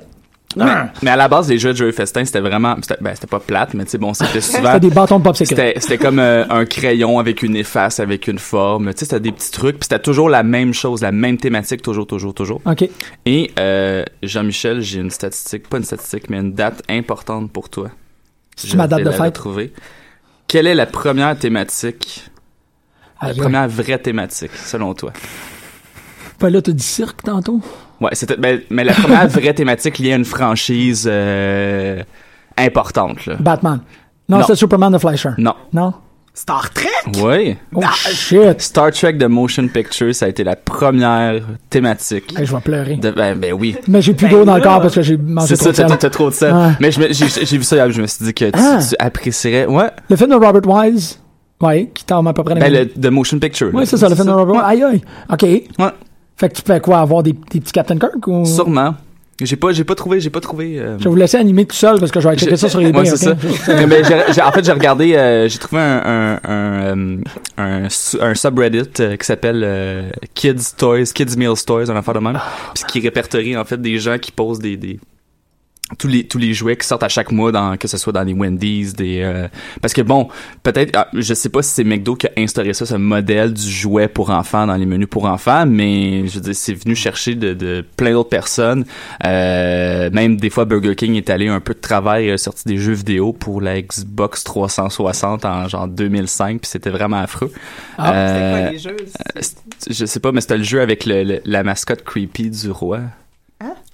Mais, mais à la base, les jeux de jeux festin, c'était vraiment, c'était, ben, c'était pas plate, mais tu sais, bon, c'était souvent, C'était des bâtons de popsicle. c'était, comme euh, un crayon avec une efface, avec une forme, tu sais, c'était des petits trucs, puis c'était toujours la même chose, la même thématique, toujours, toujours, toujours. OK. Et euh, Jean-Michel, j'ai une statistique, pas une statistique, mais une date importante pour toi. C'est ma date de fête? Trouver. Quelle est la première thématique, la première vraie thématique, selon toi? Pas là, t'as dit cirque tantôt? Ouais, c'était, ben, mais la première vraie thématique liée à une franchise euh, importante, là. Batman. Non, Non. c'est Superman de Fleischer. Non. Non? Star Trek? Oui. Oh shit! Star Trek The Motion Picture, ça a été la première thématique. Hey, je vais pleurer. De, ben, ben oui. Mais j'ai plus Ben d'eau dans le corps parce que j'ai mangé C'est trop ça, de t'as, t'as trop de sel. Ouais. Mais j'ai, vu ça hier, je me suis dit que tu, Ah. tu apprécierais. Ouais. Le film de Robert Wise, ouais, qui tombe à peu près dans Ben, le The Motion Picture. Là. c'est ça, le film de Robert Wise. Aïe, aïe. OK. Ouais. Fait que tu fais quoi, avoir des, des petits Captain Kirk ou... Sûrement. J'ai pas, j'ai pas trouvé, j'ai pas trouvé. euh, Je vais vous laisser animer tout seul parce que je vais checker ça sur les Ouais, c'est ok? ça. Mais en fait, j'ai regardé, euh, j'ai trouvé un, un, un, euh, un, su- un subreddit qui s'appelle euh, Kids Toys, Kids Meals Toys, un affaire de même, puis qui répertorie en fait des gens qui posent des, des tous les tous les jouets qui sortent à chaque mois dans que ce soit dans les Wendy's des euh, parce que bon peut-être ah, je sais pas si c'est McDo qui a instauré ça ce modèle du jouet pour enfants dans les menus pour enfants mais je veux dire c'est venu chercher de, de plein d'autres personnes euh, même des fois Burger King est allé un peu de travers et a sorti des jeux vidéo pour la Xbox 360 en genre 2005 puis c'était vraiment affreux Ah, C'est Euh, quoi les jeux? je sais pas mais c'était le jeu avec le, le- la mascotte creepy du roi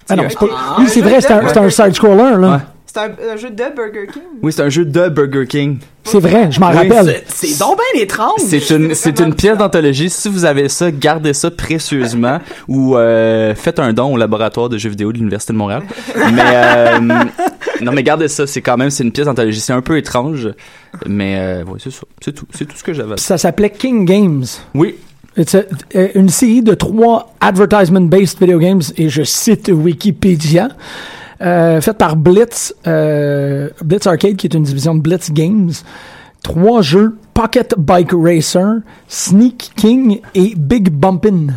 Ah non, c'est pas... Ah, oui, c'est vrai, c'est un, c'est un side-scroller, là. Ouais. C'est un, un jeu de Burger King. Oui, c'est un jeu de Burger King. C'est vrai, je m'en Oui, rappelle. C'est c'est donc bien étrange. C'est une, c'est une pièce d'anthologie. Si vous avez ça, gardez ça précieusement ou euh, faites un don au laboratoire de jeux vidéo de l'Université de Montréal. Mais euh, non, mais gardez ça. C'est quand même c'est une pièce d'anthologie. C'est un peu étrange, mais euh, ouais, c'est ça. C'est tout. C'est tout ce que j'avais. Ça s'appelait King Games. Oui. Une série de trois advertisement-based video games, et je cite Wikipédia, euh, faite par Blitz, euh, Blitz Arcade, qui est une division de Blitz Games. Trois jeux, Pocket Bike Racer, Sneak King et Big Bumpin'.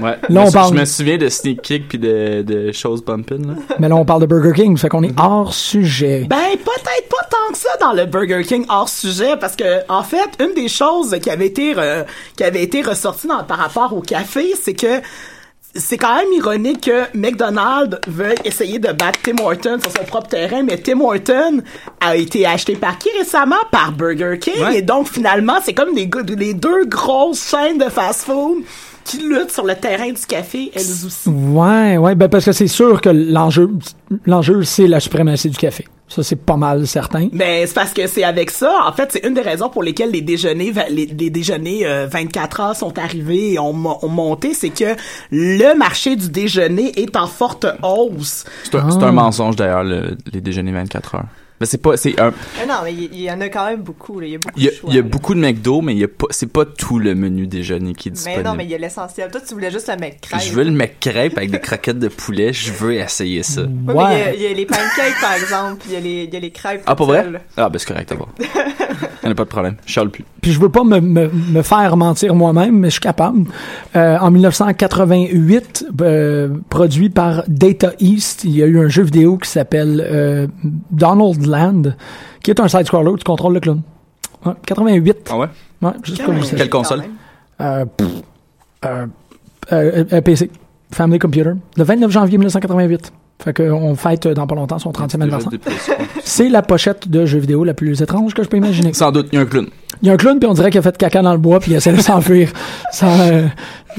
Ouais. Là, on je, parle- je me souviens de Sneak Kick puis de, de choses bumping. Là. Mais là, on parle de Burger King, fait qu'on est hors sujet. Ben, peut-être pas tant que ça dans le Burger King hors sujet, parce que, en fait, une des choses qui avait été, re- qui avait été ressortie dans, par rapport au café, c'est que c'est quand même ironique que McDonald's veuille essayer de battre Tim Hortons sur son propre terrain, mais Tim Hortons a été acheté par qui récemment? Par Burger King. Ouais. Et donc, finalement, c'est comme les deux grosses chaînes de fast-food qui luttent sur le terrain du café, elles aussi. Ouais, ouais, ben parce que c'est sûr que l'enjeu, l'enjeu, c'est la suprématie du café. Ça, c'est pas mal certain. Mais c'est parce que c'est avec ça, en fait, c'est une des raisons pour lesquelles les déjeuners, les, les déjeuners euh, 24 heures sont arrivés et ont, mo- ont monté, c'est que le marché du déjeuner est en forte hausse. C'est un, un mensonge d'ailleurs le- les déjeuners 24 heures. Mais c'est pas c'est un non, mais il y, en a quand même beaucoup. là. Il y a beaucoup il y a, de choix. il y a là. beaucoup de McDo mais il y a pas c'est pas tout le menu déjeuner qui est Mais disponible. non, mais il y a l'essentiel. Toi, tu voulais juste le crème. Je veux le McCrêpe avec des croquettes de poulet, je veux essayer ça. Ouais, mais il y a- il y, a les pancakes, par exemple, puis il y a les, il y a les crêpes. Ah, pour toutes vrai? Ah, ben c'est correct, d'abord. Il n'y a pas de problème. Je charle plus. Puis je veux pas me, me, me faire mentir moi-même, mais je suis capable. Euh, en 1988, euh, produit par Data East, il y a eu un jeu vidéo qui s'appelle euh, Donald Land, qui est un side-scroller où tu contrôles le clown. Ouais, 88. Ah ouais? Ouais, juste comme ça. Quelle console? Euh, pff, euh, euh, euh, PC. Family Computer. Le 29 janvier 1988. Fait qu'on fête dans pas longtemps son 30e anniversaire. C'est la pochette de jeu vidéo la plus étrange que je peux imaginer. Sans doute, il y a un clown. Il y a un clown, puis on dirait qu'il a fait caca dans le bois, puis il essaie de s'enfuir sans, euh,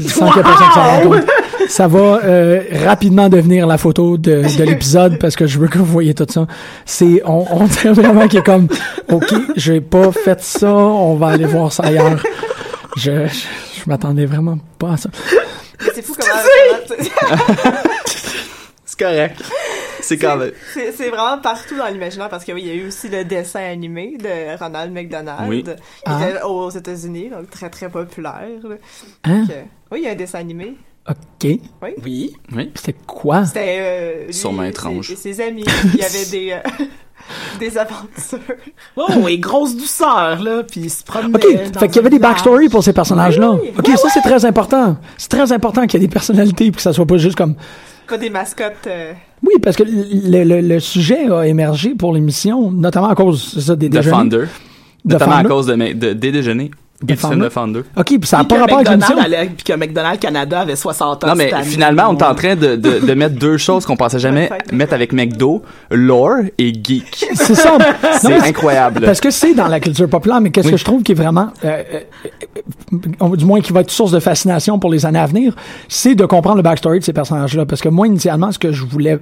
sans qu'il y ait personne qui s'en rende compte. Ça va euh, rapidement devenir la photo de, de l'épisode, parce que je veux que vous voyez tout ça. C'est, on, on dirait vraiment qu'il est comme, OK, j'ai pas fait ça, on va aller voir ça ailleurs. Je, je, je m'attendais vraiment pas à ça. Mais c'est fou comment. C'est correct. C'est quand même. C'est c'est vraiment partout dans l'imaginaire parce que oui, il y a eu aussi le dessin animé de Ronald McDonald. Oui. qui Ah. était aux États-Unis, donc très très populaire. Hein? Donc, euh, oui, il y a un dessin animé. OK. Oui. Oui. Oui. C'était quoi? C'était euh, lui Sûrement étrange. ses, amis. Il y avait des euh, des aventures. Oh, et grosse douceur, là, puis il se promenait. OK, dans fait qu'il y avait des backstories pour ces personnages-là. Oui. OK, ça, c'est très important. C'est très important qu'il y ait des personnalités, puis que ça soit pas juste comme... Pas des mascottes. euh, Oui, parce que le, le- le sujet a émergé pour l'émission, notamment à cause ça, des déjeuners. Founder. The Notamment à cause de- des déjeuners. OK, puis ça n'a pas rapport avec McDonald's l'émission. Puis que McDonald's Canada avait 60 ans. Non, mais cette année. finalement, on est en train de, de, de mettre deux choses qu'on pensait jamais mettre avec McDo, lore et geek. C'est ça. C'est incroyable. Parce que c'est dans la culture populaire, mais qu'est-ce Oui. que je trouve qui est vraiment, euh, euh, du moins qui va être source de fascination pour les années à venir, c'est de comprendre le backstory de ces personnages-là. Parce que moi, initialement, ce que je voulais,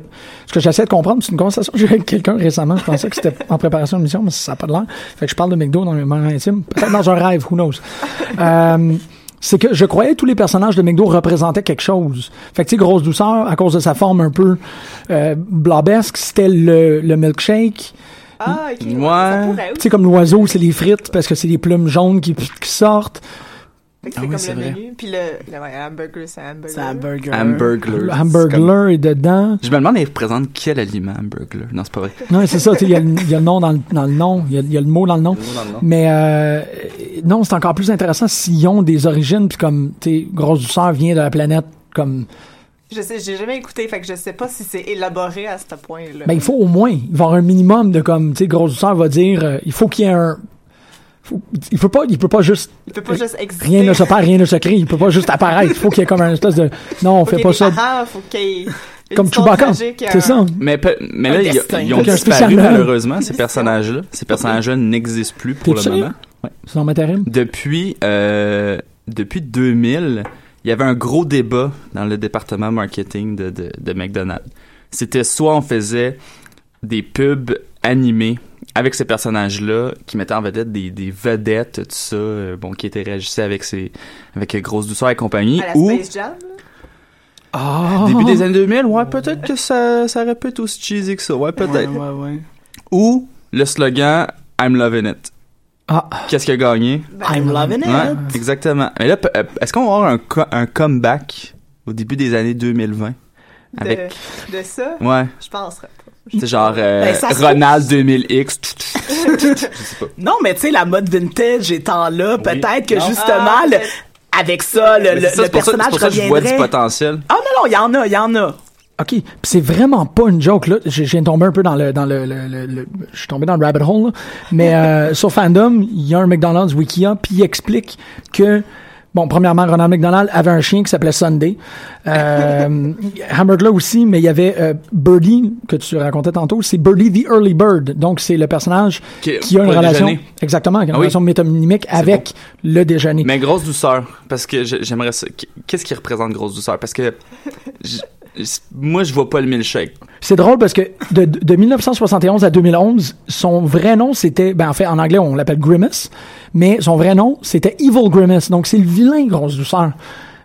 ce que j'essayais de comprendre, c'est une conversation que j'ai eu avec quelqu'un récemment. Je pensais que c'était en préparation de mission, mais ça n'a pas de l'air. Fait que je parle de McDo dans mes moments intimes. Peut-être dans un rêve, who knows. Euh, c'est que je croyais que tous les personnages de McDo représentaient quelque chose. Fait que, tu sais, grosse douceur, à cause de sa forme un peu euh, blobesque, c'était le, le milkshake. Ah, ok. Ouais. Tu sais, comme l'oiseau, c'est les frites parce que c'est les plumes jaunes qui, qui sortent. Fait que Ah c'est oui, comme le vrai. menu. Puis le, le ouais, hamburger, c'est hamburger. C'est un burger. Hamburglar. Le hamburglar est dedans. Je me demande, il représente quel aliment, hamburglar? Non, c'est pas vrai. Non, c'est ça, tu sais, il y, a le- il y a le nom dans le, dans le nom, il y, a, il y a le mot dans le nom. Mais euh, non, c'est encore plus intéressant s'ils ont des origines, puis comme, tu sais, Grosse Douceur vient de la planète, comme... Je sais, j'ai jamais écouté, fait que je sais pas si c'est élaboré à ce point-là. Ben, il faut au moins, il va y avoir un minimum de comme, tu sais, Grosse Douceur va dire, euh, il faut qu'il y ait un... il peut pas, il peut pas juste... Il peut pas juste exister. Rien ne se perd, rien ne se crée, il peut pas juste apparaître. Il faut qu'il y ait comme un espèce de... Non, on Faut fait pas ça. parents, faut qu'il Comme Chewbacca, c'est ça. Mais, mais là, ils, ont disparu, malheureusement, ces personnages-là. Ces personnages-là n'existent plus pour le moment. Ouais. C'est terrible. Depuis, euh, depuis 2000, il y avait un gros débat dans le département marketing de, de, de McDonald's. C'était soit on faisait des pubs animés avec ces personnages-là qui mettaient en vedette des, des vedettes, tout ça, euh, bon, qui interagissaient avec ces, avec Grosse Douceur et compagnie. À la ou Space Jam? Ah! début des années 2000, ouais, peut-être que ça, ça aurait pu être aussi cheesy que ça, ouais, peut-être. Ouais, ouais, ouais. Ou le slogan I'm loving it. Ah. Qu'est-ce qui a gagné? Ben, I'm loving it. Ouais, exactement. Mais là, euh, est-ce qu'on va avoir un, co- un comeback au début des années 2020? Avec, De, de ça, ouais, je penserais pas. C'est genre euh, Ben, ça se Ronald 2000X. Non, mais tu sais, la mode vintage étant là, peut-être que Non. justement, Ah, le- avec ça, le, le, c'est ça, le c'est pour ça- personnage c'est pour ça que je vois du reviendrait. potentiel. Ah non, non, il y en a, il y en a. OK. Puis c'est vraiment pas une joke, là. J'ai, j'ai tombé un peu dans le, dans le, le, le- le- je suis tombé dans le rabbit hole, là. Mais, euh, sur Fandom, il y a un McDonald's Wikia, puis il explique que, bon, premièrement, Ronald McDonald avait un chien qui s'appelait Sunday. Euh, Hamburglar aussi, mais il y avait, euh, Birdie, que tu racontais tantôt. C'est Birdie the Early Bird. Donc, c'est le personnage Qui- qui a une relation, déjeuner. exactement, qui a une Ah oui. relation métonymique avec le déjeuner. Mais grosse douceur, parce que j'aimerais ça. Qu'est-ce qui représente grosse douceur? Parce que moi, je vois pas le milkshake. C'est drôle parce que de, de 1971 à 2011, son vrai nom c'était, ben en fait en anglais on l'appelle Grimace, mais son vrai nom c'était Evil Grimace, donc c'est le vilain grosse douceur.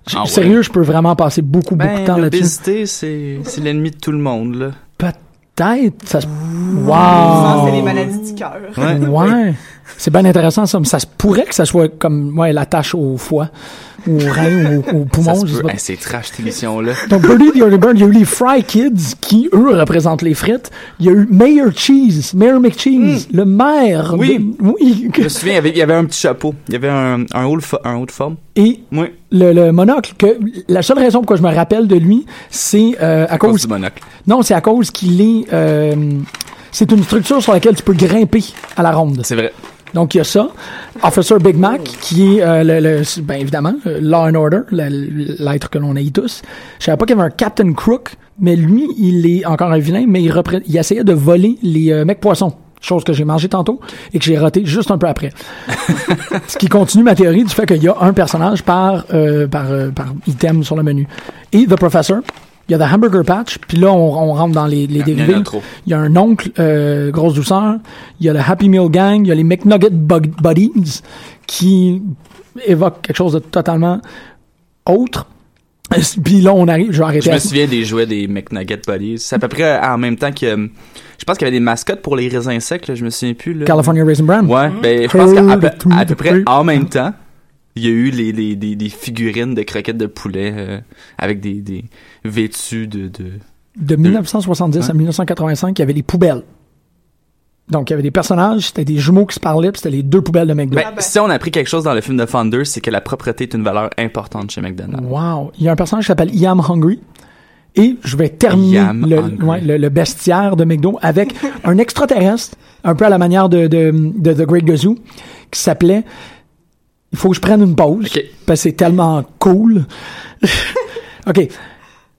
J- Ah ouais. Sérieux, je peux vraiment passer beaucoup beaucoup de Ben, temps là-dessus. l'obésité, c'est c'est l'ennemi de tout le monde, là. Peut-être, ça se... Non, Wow! c'est les maladies du cœur. Ouais. Ouais, c'est bien intéressant ça. mais Ça se pourrait que ça soit comme ouais la tâche au foie, ou au rein, ou au, au Ça poumon. se je sais peut. pas. Hey, c'est trash, cette émission-là. Donc, Birdie the Early Bird, il y a eu les Fry Kids qui, eux, représentent les frites. Il y a eu Mayor Cheese, Mayor McCheese, le maire. Hmm. Oui. de- oui. Je me souviens, il y avait, il y avait un petit chapeau. Il y avait un, un, haut, un haut de forme. Et Oui. le, le monocle, que la seule raison pourquoi je me rappelle de lui, c'est euh, à À cause cause. du monocle. Non, c'est à cause qu'il est. euh, c'est une structure sur laquelle tu peux grimper à la ronde. C'est vrai. Donc, il y a ça. Officer Big Mac, qui est, euh, le, le- ben évidemment, euh, Law and Order, l'être que l'on haït tous. Je savais pas qu'il y avait un Captain Crook, mais lui, il est encore un vilain, mais il, il essayait de voler les euh, mecs poissons. Chose que j'ai mangé tantôt et que j'ai raté juste un peu après. Ce qui continue ma théorie du fait qu'il y a un personnage par, euh, par, euh, par item sur le menu. Et The Professor, il y a The Hamburger Patch, puis là, on, on rentre dans les, les Il y en a dérivés. Il y a un oncle, euh, grosse douceur. Il y a le Happy Meal Gang. Il y a les McNugget Buddies qui évoquent quelque chose de totalement autre. Puis là, on arrive, je vais arrêter. Je me souviens des jouets des McNugget Buddies. C'est à peu près en même temps que. euh, Je pense qu'il y avait des mascottes pour les raisins secs, là, je me souviens plus. Là. California Raisin Bran. Ouais, ben, je pense qu'à peu, près en même temps, il y a eu les, les, des, des figurines de croquettes de poulet euh, avec des, des vêtus de, de... De 1970 à Ouais. 1985, il y avait les poubelles. Donc, il y avait des personnages, c'était des jumeaux qui se parlaient, puis c'était les deux poubelles de McDo. Ben. Si on a appris quelque chose dans le film de Thunder, c'est que la propreté est une valeur importante chez McDonald's. Wow. Il y a un personnage qui s'appelle Iam Hungry. Et je vais terminer le, ouais, le, le bestiaire de McDo avec un extraterrestre, un peu à la manière de, de, de The Great Gazoo, qui s'appelait Il faut que je prenne une pause, parce que c'est tellement cool. OK.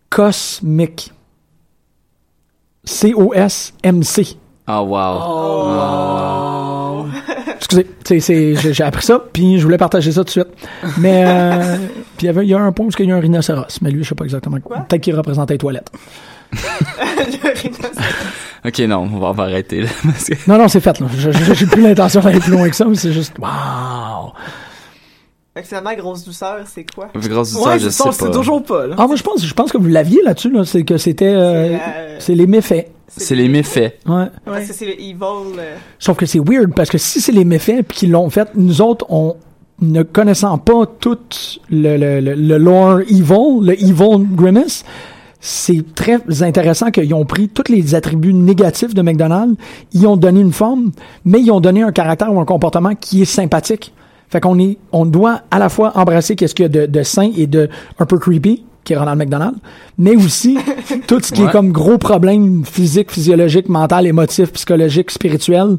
Cosmic. C-O-S-M-C. Oh, wow. Excusez, c'est, c'est, j'ai, appris ça, puis je voulais partager ça tout de suite. Mais, euh, puis il y a un point où il y a un rhinocéros, mais lui, je sais pas exactement quoi? Peut-être qu'il représentait les toilettes. Le rhinocéros. Ok, non, on va, on va arrêter, là. parce que- Non, non, c'est fait, là. Je- je- j'ai plus l'intention d'aller plus loin que ça, mais c'est juste, wow. Finalement, grosse douceur, c'est quoi? Grosse douceur, Ouais, je c'est sais c'est pas. toujours pas, là. Ah, moi, je pense, je pense que vous l'aviez là-dessus, là. C'est que c'était, euh, C'est, euh, c'est les méfaits. C'est les méfaits. Ouais. Parce que c'est le evil. euh, Sauf que c'est weird, parce que si c'est les méfaits, puis qu'ils l'ont fait, nous autres, on, ne connaissant pas tout le, le, le, le lore evil, le evil grimace, c'est très intéressant qu'ils ont pris tous les attributs négatifs de McDonald's, ils ont donné une forme, mais ils ont donné un caractère ou un comportement qui est sympathique. Fait qu'on est, on doit à la fois embrasser qu'est-ce qu'il y a de, de sain et de un peu creepy, qui est Ronald McDonald, mais aussi tout ce qui est comme gros problème physique, physiologique, mental, émotif, psychologique, spirituel,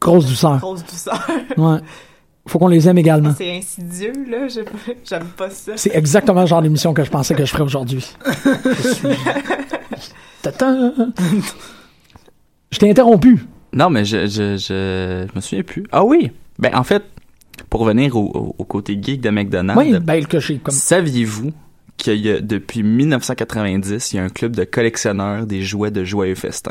grosse douceur. grosse douceur. Ouais. Faut qu'on les aime également. c'est insidieux, là. J'aime pas ça. C'est exactement le genre d'émission que je pensais que je ferais aujourd'hui. Je suis- Tata. Je t'ai interrompu. Non, mais je, je, je, je me souviens plus. Ah oui! Ben, en fait, pour revenir au, côté geek de McDonald's, Oui, ben, que j'ai comme. saviez-vous qu'il y a, depuis 1990, il y a un club de collectionneurs des jouets de Joyeux Festin?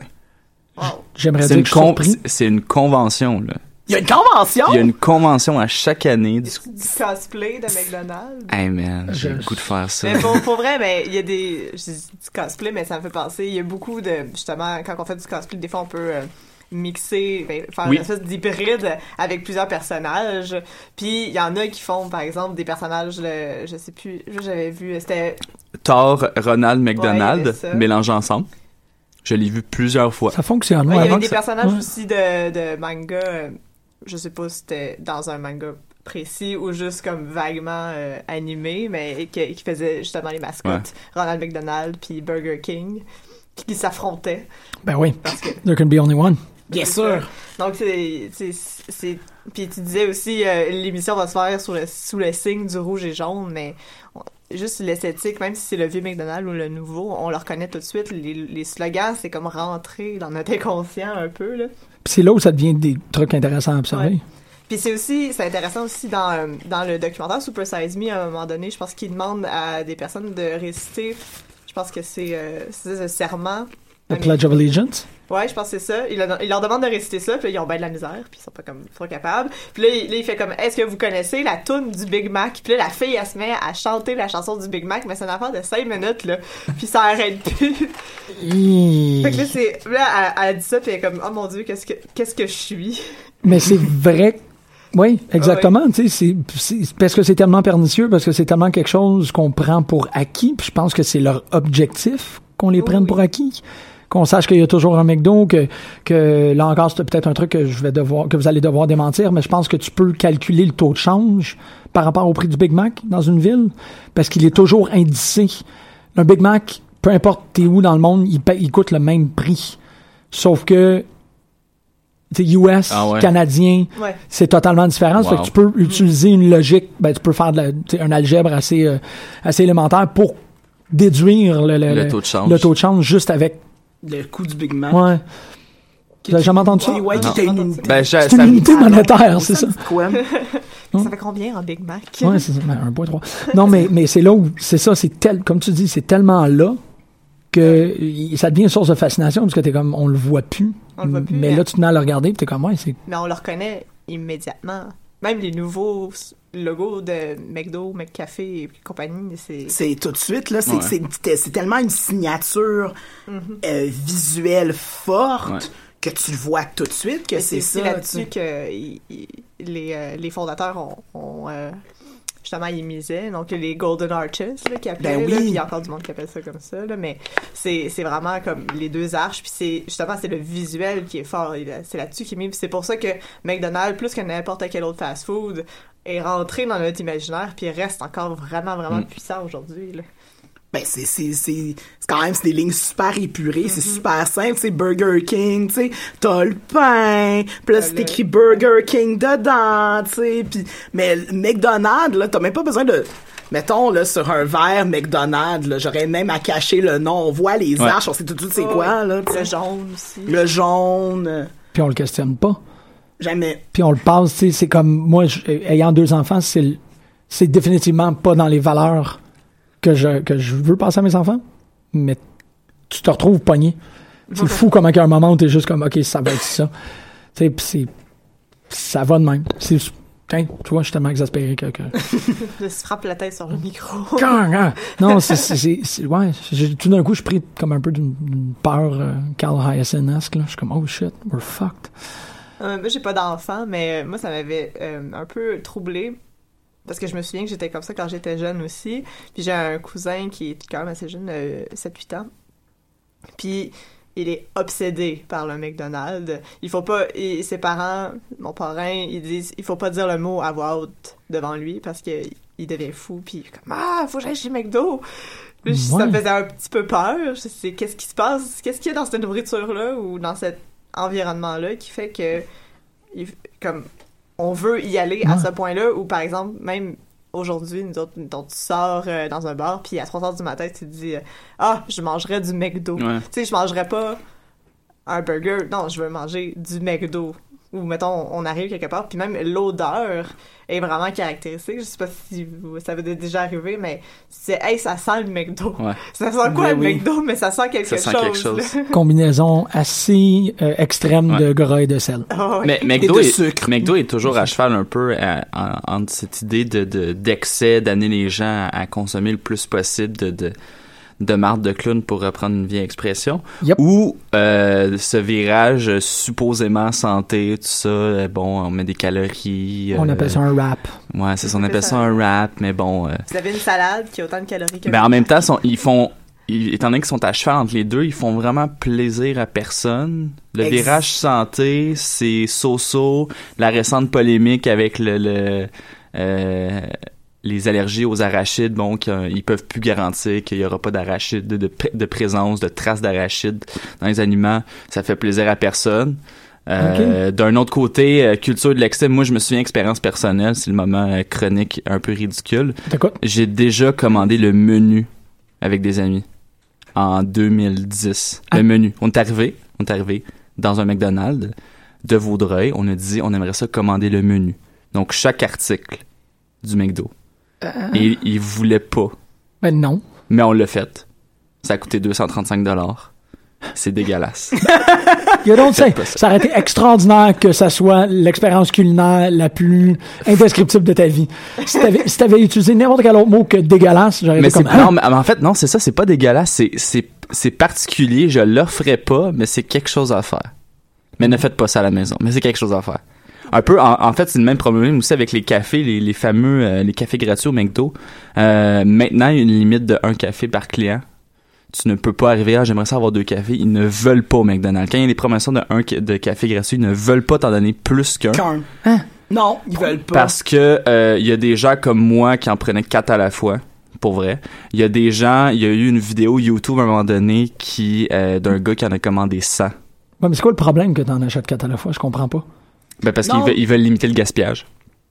J'aimerais dire une, que je suis con- surpris. c'est une convention, là. Il y a une convention? Il y a une convention à chaque année. Du... Du cosplay de McDonald's. Hey man, j'ai le goût de faire ça. Mais pour, pour vrai, mais il y a des. Je dis du cosplay, mais ça me fait penser. Il y a beaucoup de. Justement, quand on fait du cosplay, des fois, on peut euh, mixer, ben, faire Oui. une espèce d'hybride avec plusieurs personnages. Puis il y en a qui font, par exemple, des personnages. le- je sais plus. J'avais vu. C'était. Thor, Ronald Ouais, McDonald, ça. mélangés ensemble. Je l'ai vu plusieurs fois. Ça fonctionne. Ouais, ouais, il y avait des ça- personnages ouais. aussi de, de manga. euh, je sais pas si c'était dans un manga précis ou juste comme vaguement euh, animé, mais qui, qui faisait justement les mascottes. Ronald McDonald puis Burger King. Puis qui s'affrontaient. Ben oui. Parce que There can be only one. Bien sûr. Donc, c'est. Puis tu disais aussi, euh, l'émission va se faire sur le, sous le signe du rouge et jaune, mais on- juste l'esthétique, même si c'est le vieux McDonald's ou le nouveau, on le reconnaît tout de suite. Les, les slogans, c'est comme rentrer dans notre inconscient un peu, là. Puis c'est là où ça devient des trucs intéressants à observer. Ouais. Puis c'est aussi, c'est intéressant aussi dans, dans le documentaire Super Size Me, à un moment donné, je pense qu'il demande à des personnes de réciter, je pense que c'est euh, ce serment. The Pledge of Allegiance? Ouais, je pense que c'est ça. Il, leur- il leur demande de réciter ça, puis là, ils ont bien de la misère, puis ils sont pas comme trop capables. Puis là, il, là, il fait comme Est-ce que vous connaissez la tune du Big Mac? Puis là, la fille, elle se met à chanter la chanson du Big Mac, mais c'est une affaire de 5 minutes, là. Puis ça arrête plus. fait que là, c'est. Là, elle, elle dit ça, puis elle est comme Oh mon Dieu, qu'est-ce que, qu'est-ce que je suis? Mais c'est vrai. Oui, exactement. Tu sais, c'est- c'est parce que c'est tellement pernicieux, parce que c'est tellement quelque chose qu'on prend pour acquis. Puis je pense que c'est leur objectif qu'on les prenne pour acquis. Qu'on sache qu'il y a toujours un McDo, que, que là encore, c'est peut-être un truc que je vais devoir, que vous allez devoir démentir, mais je pense que tu peux calculer le taux de change par rapport au prix du Big Mac dans une ville, parce qu'il est toujours indicé. Un Big Mac, peu importe t'es où dans le monde, il, paye- il coûte le même prix. Sauf que, tu sais, US, Ah ouais. canadien, Ouais. c'est totalement différent. Fait que tu peux utiliser une logique, ben, tu peux faire de la, un algèbre assez, euh, assez élémentaire pour déduire le, le, Le taux de change. le taux de change juste avec. Le coût du Big Mac. Ouais. Avez jamais entendu ça? Ouais, qui était une unité. Ben, je- C'est ça- une unité monétaire, c'est ça. Ça fait combien en Big Mac? Ouais, c'est ça, ben, 1.3. Non, mais, mais c'est là où, c'est ça, c'est tel, comme tu dis, c'est tellement là que ça devient une source de fascination parce que t'es comme, on le voit plus. On le voit plus, mais mais- là, tu te mets à le regarder pis t'es comme, ouais, c'est, Mais on le reconnaît immédiatement. Même les nouveaux logos de McDo, McCafé et compagnie, c'est. C'est tout de suite, là, c'est Ouais. c'est- c'est tellement une signature euh, visuelle forte Ouais. que tu le vois tout de suite que c'est c'est ça. là-dessus tu sais. que les, euh, les fondateurs ont. ont, euh, justement, ils misaient. Donc, les Golden Arches, là, qui appelaient. Ben là, puis il y a encore du monde qui appelle ça comme ça, là, mais c'est c'est vraiment comme les deux arches. Puis c'est justement, c'est le visuel qui est fort. C'est là-dessus qui est mis. C'est pour ça que McDonald's, plus que n'importe quel autre fast-food, est rentré dans notre imaginaire. Puis reste encore vraiment, vraiment Mm. puissant aujourd'hui. Ben, c'est, c'est, c'est, c'est quand même, c'est des lignes super épurées, c'est Mm-hmm. super simple, c'est Burger King, tu sais, t'as le pain, pis là, c'est écrit Burger King dedans, tu sais, pis, mais le McDonald's, là, t'as même pas besoin de, mettons, là, sur un verre McDonald's, là, j'aurais même à cacher le nom, on voit les Ouais. arches, on sait tout de suite c'est Oh, quoi, là. Le jaune aussi. Le jaune, puis on le questionne pas. jamais. puis on le passe, tu sais, c'est comme moi, ayant deux enfants, c'est c'est définitivement pas dans les valeurs que je que je veux passer à mes enfants, mais tu te retrouves pogné. C'est fou comment a un moment où t'es juste comme ok ça va être ça, tu sais, puis c'est ça va de même. C'est tiens, tu vois, je suis tellement exaspéré que, que... Je se frappe la tête sur le micro. Non, c'est c'est c'est- c'est- ouais, j'ai- tout d'un coup je suis pris comme un peu d'une d'une peur euh, Carl Hyacinth-esque. Je suis comme oh shit, we're fucked. Euh, moi, j'ai pas d'enfant, mais euh, moi, ça m'avait euh, un peu troublé parce que je me souviens que j'étais comme ça quand j'étais jeune aussi. Puis j'ai un cousin qui est quand même assez jeune, euh, 7-8 ans. Puis il est obsédé par le McDonald's. Il faut pas... et ses parents, mon parrain, ils disent il faut pas dire le mot à voix haute devant lui parce que il devient fou. Puis il est comme « Ah, faut que j'aille chez McDo! » Là, Ça me faisait un petit peu peur. Je sais qu'est-ce qui se passe? Qu'est-ce qu'il y a dans cette nourriture-là ou dans cet environnement-là qui fait que il- comme on veut y aller à ce point-là ou par exemple même aujourd'hui nous autres tu sors euh, dans un bar puis à 3 heures du matin tu te dis euh, ah je mangerais du McDo. Ouais. tu sais je mangerais pas un burger. Non je veux manger du McDo où mettons on arrive quelque part puis même l'odeur est vraiment caractéristique je sais pas si vous, ça vous est déjà arrivé mais c'est hey ça sent le McDo Ouais. ça sent quoi Ben le oui. McDo mais ça sent quelque Ça sent chose, quelque chose. Combinaison assez euh, extrême de gras et de sel. Ah. Mais McDo de est, sucre. McDo est toujours à cheval un peu à- en- entre cette idée de de- d'excès, d'amener les gens à, à consommer le plus possible de de, de marde de clown pour reprendre une vieille expression, Yep. ou euh, ce virage euh, supposément santé, tout ça, euh, bon, on met des calories. On euh, appelle ça un rap. Ouais, c'est ça, on appelle ça un rap, mais bon. euh, vous avez une salade qui a autant de calories que ben en même temps, sont- ils font, ils- étant donné qu'ils sont à cheval entre les deux, ils font vraiment plaisir à personne. Le Ex- virage santé, c'est so-so. La récente polémique avec le, le euh, les allergies aux arachides, bon, qu'ils peuvent plus garantir qu'il y aura pas d'arachides, de, de, pr- de présence, de traces d'arachides dans les aliments. Ça fait plaisir à personne. Euh, D'un autre côté, euh, culture de l'excès, moi je me souviens expérience personnelle, c'est le moment euh, chronique un peu ridicule. J'ai déjà commandé le menu avec des amis en 2010. Ah. Le menu. On est arrivé, on est arrivé dans un McDonald's de Vaudreuil. On a dit, on aimerait ça commander le menu. Donc, chaque article du McDo. Et ils voulaient pas. Ben non. Mais on l'a fait. Ça a coûté 235 dollars. C'est dégueulasse. You don't say. Ça. Ça aurait été extraordinaire que ça soit l'expérience culinaire la plus indescriptible de ta vie. Si t'avais, si t'avais utilisé n'importe quel autre mot que dégueulasse, j'aurais été comme, non, mais en fait non, c'est ça, c'est pas dégueulasse, c'est c'est c'est particulier, je l'offrais pas, mais c'est quelque chose à faire. Mais ne faites pas ça à la maison, mais c'est quelque chose à faire. Un peu en, en fait, c'est le même problème aussi avec les cafés, les, les fameux euh, les cafés gratuits au McDo. Euh, maintenant, il y a une limite de un café par client. Tu ne peux pas arriver à j'aimerais ça avoir deux cafés, ils ne veulent pas au McDonald's. Quand il y a des promotions de un ca- de café gratuit, ils ne veulent pas t'en donner plus qu'un. Qu'un. Hein? Non, ils veulent pas. Parce que euh, il y a des gens comme moi qui en prenaient quatre à la fois, pour vrai. Il y a des gens, il y a eu une vidéo YouTube à un moment donné qui euh, d'un gars qui en a commandé 100. ouais, mais c'est quoi le problème que t'en achètes quatre à la fois? Je comprends pas. Ben parce qu'ils veulent, ils veulent limiter le gaspillage.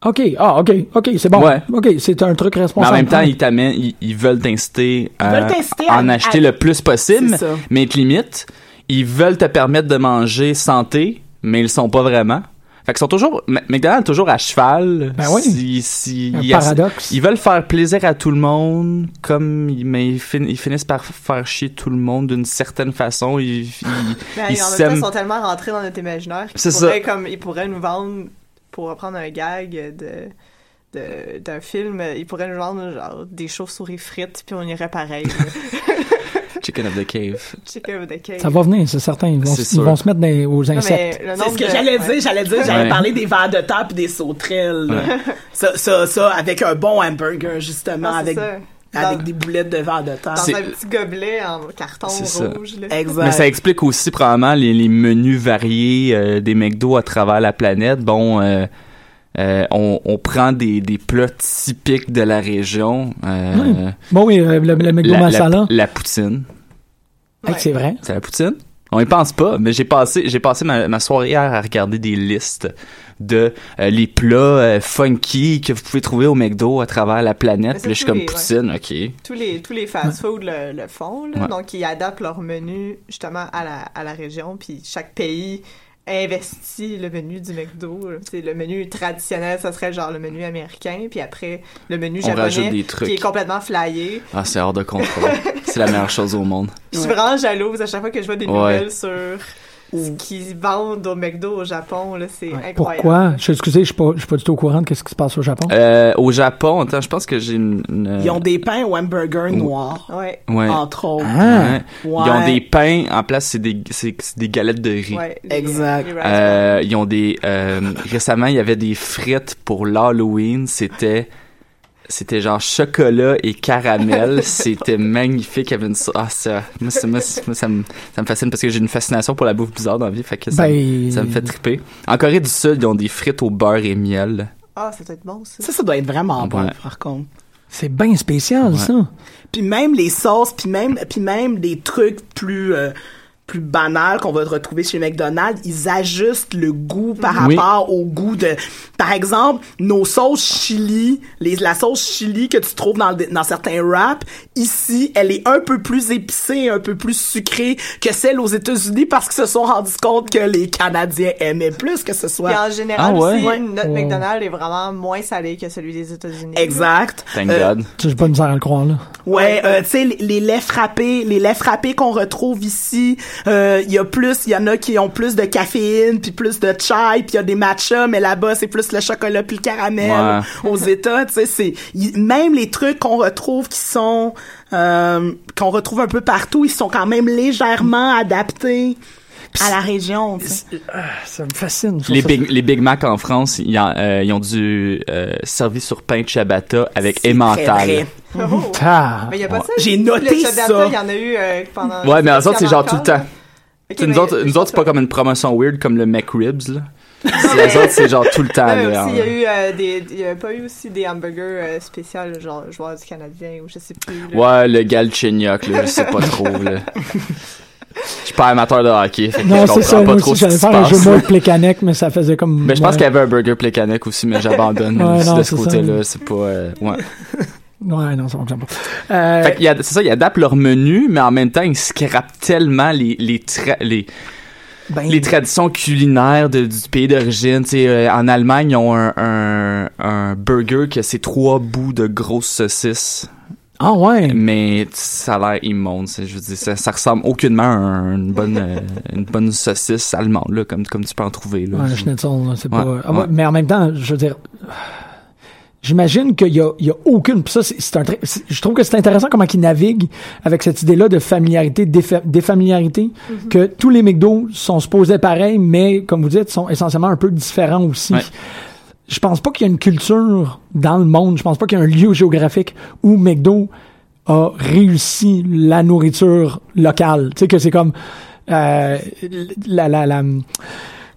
OK, ah, OK, OK, c'est bon. Ouais. OK, c'est un truc Mais en responsable. même temps, ils t'amènent, ils, ils veulent t'inciter à en acheter à- le plus possible, mais ils te limitent. Ils veulent te permettre de manger santé, mais ils le sont pas vraiment. Fait qu'ils sont toujours, McDonald's est toujours à cheval. Ben oui. Si, si, Un il paradoxe. Ils veulent faire plaisir à tout le monde, comme ils- mais ils, fin- ils finissent par faire chier tout le monde d'une certaine façon. Ils, ils, Ben, ils en même temps, sèment- ils sont tellement rentrés dans notre imaginaire qu'ils C'est pourraient, ça. comme, ils pourraient nous vendre, pour reprendre un gag de, de- d'un film, ils pourraient nous vendre genre, des chauves-souris frites, puis on irait pareil. Chicken of the Cave. Chicken with the cake. Ça va venir, c'est certain. Ils vont, ils se mettre dans- aux insectes. C'est ce que de- j'allais ouais. dire. J'allais dire, j'allais Ouais. parler des vers de terre puis des sauterelles. Ça, ça, ça, avec un bon hamburger, justement, c'est avec, ça. avec Dans- des boulettes de vers de terre. Dans un petit gobelet en carton C'est ça. rouge. Là. Exact. Mais ça explique aussi probablement les, les menus variés euh, des McDo à travers la planète. Bon, euh, euh, on, on prend des, des plats typiques de la région. Euh, Bon, oui, euh, le, le McDo la, la, masala. la poutine. Hey, c'est vrai. C'est la poutine? On y pense pas, mais j'ai passé, j'ai passé ma, ma soirée hier à regarder des listes de euh, les plats euh, funky que vous pouvez trouver au McDo à travers la planète. Puis là, je suis tous comme les- poutine, ok. Tous les, tous les fast-food le, le font, là. Ouais. donc ils adaptent leur menu justement à la, à la région, puis chaque pays investit le menu du McDo. C'est le menu traditionnel, ça serait genre le menu américain, puis après le menu On japonais des trucs. qui est complètement flyé. Ah, c'est hors de contrôle. c'est la meilleure chose au monde. Je suis vraiment jalouse à chaque fois que je vois des Ouais. nouvelles sur ce qu'ils vendent au McDo au Japon, là, c'est incroyable. Pourquoi? Je suis excusé, je suis pas, je suis pas du tout au courant de ce qui se passe au Japon. Euh, au Japon, attends, je pense que j'ai une, une- Ils ont des pains au hamburger noir, Ouais, ouais. entre autres. Ah. Ouais. Ouais. Ils ont des pains en place, c'est des, c'est, c'est des galettes de riz. Exact. Euh, ils ont des euh, récemment il y avait des frites pour l'Halloween c'était c'était genre chocolat et caramel c'était magnifique il y avait une ah ça moi, ça, moi, ça, moi, ça me ça me fascine parce que j'ai une fascination pour la bouffe bizarre dans la vie fait que ça, Ben- ça me fait triper en Corée du Sud ils ont des frites au beurre et miel Ah, ça doit être bon, ça. Ça, ça doit être vraiment bon, par contre. C'est bien spécial, Ouais. ça. Puis même les sauces, puis même, puis même des trucs plus, euh, plus banales qu'on va retrouver chez McDonald's, ils ajustent le goût par Oui. rapport au goût de, par exemple, nos sauces chili, les, la sauce chili que tu trouves dans, le- dans certains wraps, ici, elle est un peu plus épicée, un peu plus sucrée que celle aux États-Unis parce qu'ils se sont rendus compte que les Canadiens aimaient plus que ce soit. Puis en général Ah ouais? aussi, Ouais. notre Ouais. McDonald's est vraiment moins salé que celui des États-Unis. Exact. Thank Euh, God. Tu sais, J'ai pas misère à le croire, là. Ouais, euh, tu sais les, les laits frappés, les laits frappés qu'on retrouve ici, il y a plus, il y en a qui ont plus de caféine puis plus de chai, puis il y a des matchas, mais là-bas c'est plus le chocolat puis le caramel. Aux États, tu sais, c'est même les trucs qu'on retrouve qui sont euh, qu'on retrouve un peu partout, ils sont quand même légèrement adaptés à la région. tu sais. Ça me fascine. Les ça- Big, les Big Mac en France, ils, en- euh, ils ont dû euh, servir sur pain de ciabatta avec vrai. Oh. Ah. Mais il y a pas Ouais. ça. J'ai noté le ciabatta, ça. Il y en a eu euh, pendant. Ouais, mais autres, pas c'est en genre tout le temps. Ok, Tu sais, nous autres, nous autres, c'est pas comme une promotion weird comme le McRibs, là. C'est- les autres, c'est genre tout le temps, il y a eu euh, des, il y a pas eu aussi des hamburgers euh, spéciaux, genre joueur du Canadien ou je sais plus. là. Ouais, le Galchenyuk, là, je sais pas trop, là. Je suis pas amateur de hockey, fait que Non, c'est ça. Moi aussi, j'allais faire un jeu avec Plekanec, mais ça faisait comme. Mais je pense qu'il y avait un burger Plekanec aussi, mais j'abandonne Ouais, non, de ce côté-là. C'est pas. euh, ouais. Ouais, non, ça fonctionne pas. Euh, Fait c'est ça, ils adaptent leur menu, mais en même temps, ils scrapent tellement les les tra- les, Ben, les traditions culinaires de- du pays d'origine. Euh, en Allemagne, ils ont un, un, un burger que c'est trois bouts de grosses saucisses. Ah ouais. Mais ça a l'air immonde. c'est- Je veux dire, ça, ça ressemble aucunement à un- une bonne, euh, une bonne saucisse allemande, là, comme, comme tu peux en trouver. Là. Ouais, un schnitzel, là, c'est pas. Ouais, Ah ouais. Mais en même temps, je veux dire. J'imagine qu'il y a, il y a aucune. pis ça, c'est un. Je trouve que c'est intéressant comment ils naviguent avec cette idée-là de familiarité, défa- défamiliarité, que tous les McDo sont supposés pareils, mais comme vous dites, sont essentiellement un peu différents aussi. Ouais. Je pense pas qu'il y a une culture dans le monde. Je pense pas qu'il y a un lieu géographique où McDo a réussi la nourriture locale. Tu sais que c'est comme euh, la la la.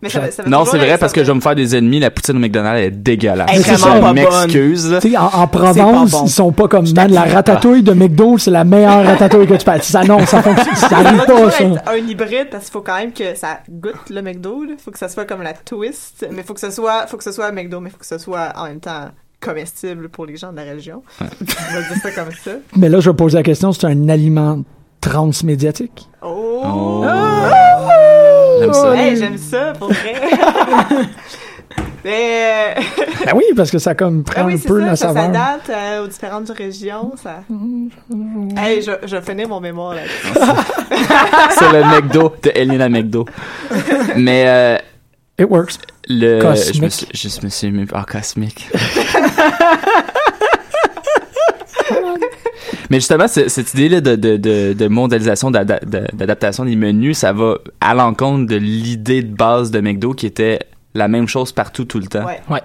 Mais ça, ça va Non, c'est vrai parce que je vais me faire des ennemis. La poutine au McDonald's est dégueulasse. Elle est vraiment je pas m'excuse. là. Tu sais, en, en Provence, bon. ils sont pas comme, man, la ratatouille de McDo, c'est la meilleure ratatouille que tu peux. Ça, non, ça fonctionne, ça arrive pas, toujours ça. être un hybride parce qu'il faut quand même que ça goûte le McDo. Il faut que ça soit comme la twist, mais faut que ce soit, faut que ce soit McDo, mais faut que ce soit en même temps comestible pour les gens de la région. On va dire ça comme ça. Mais là, je vais poser la question, c'est un aliment transmédiatique? Oh! Oh. J'aime ça. Hey, j'aime ça, pour vrai. Mais, euh, Ben oui, parce que ça comme prend ah oui, un c'est peu ça, la ça saveur. s'adapte euh, aux différentes régions. Ça... Hey, je, je vais finir mon mémoire là C'est le McDo de Elena McDo. Mais euh, It works. le. Cosmic. Je me suis, je me suis mis. Ah, cosmique. Mais justement, ce- cette idée-là de, de, de, de mondialisation, d'adaptation des menus, ça va à l'encontre de l'idée de base de McDo qui était la même chose partout tout le temps. Ouais.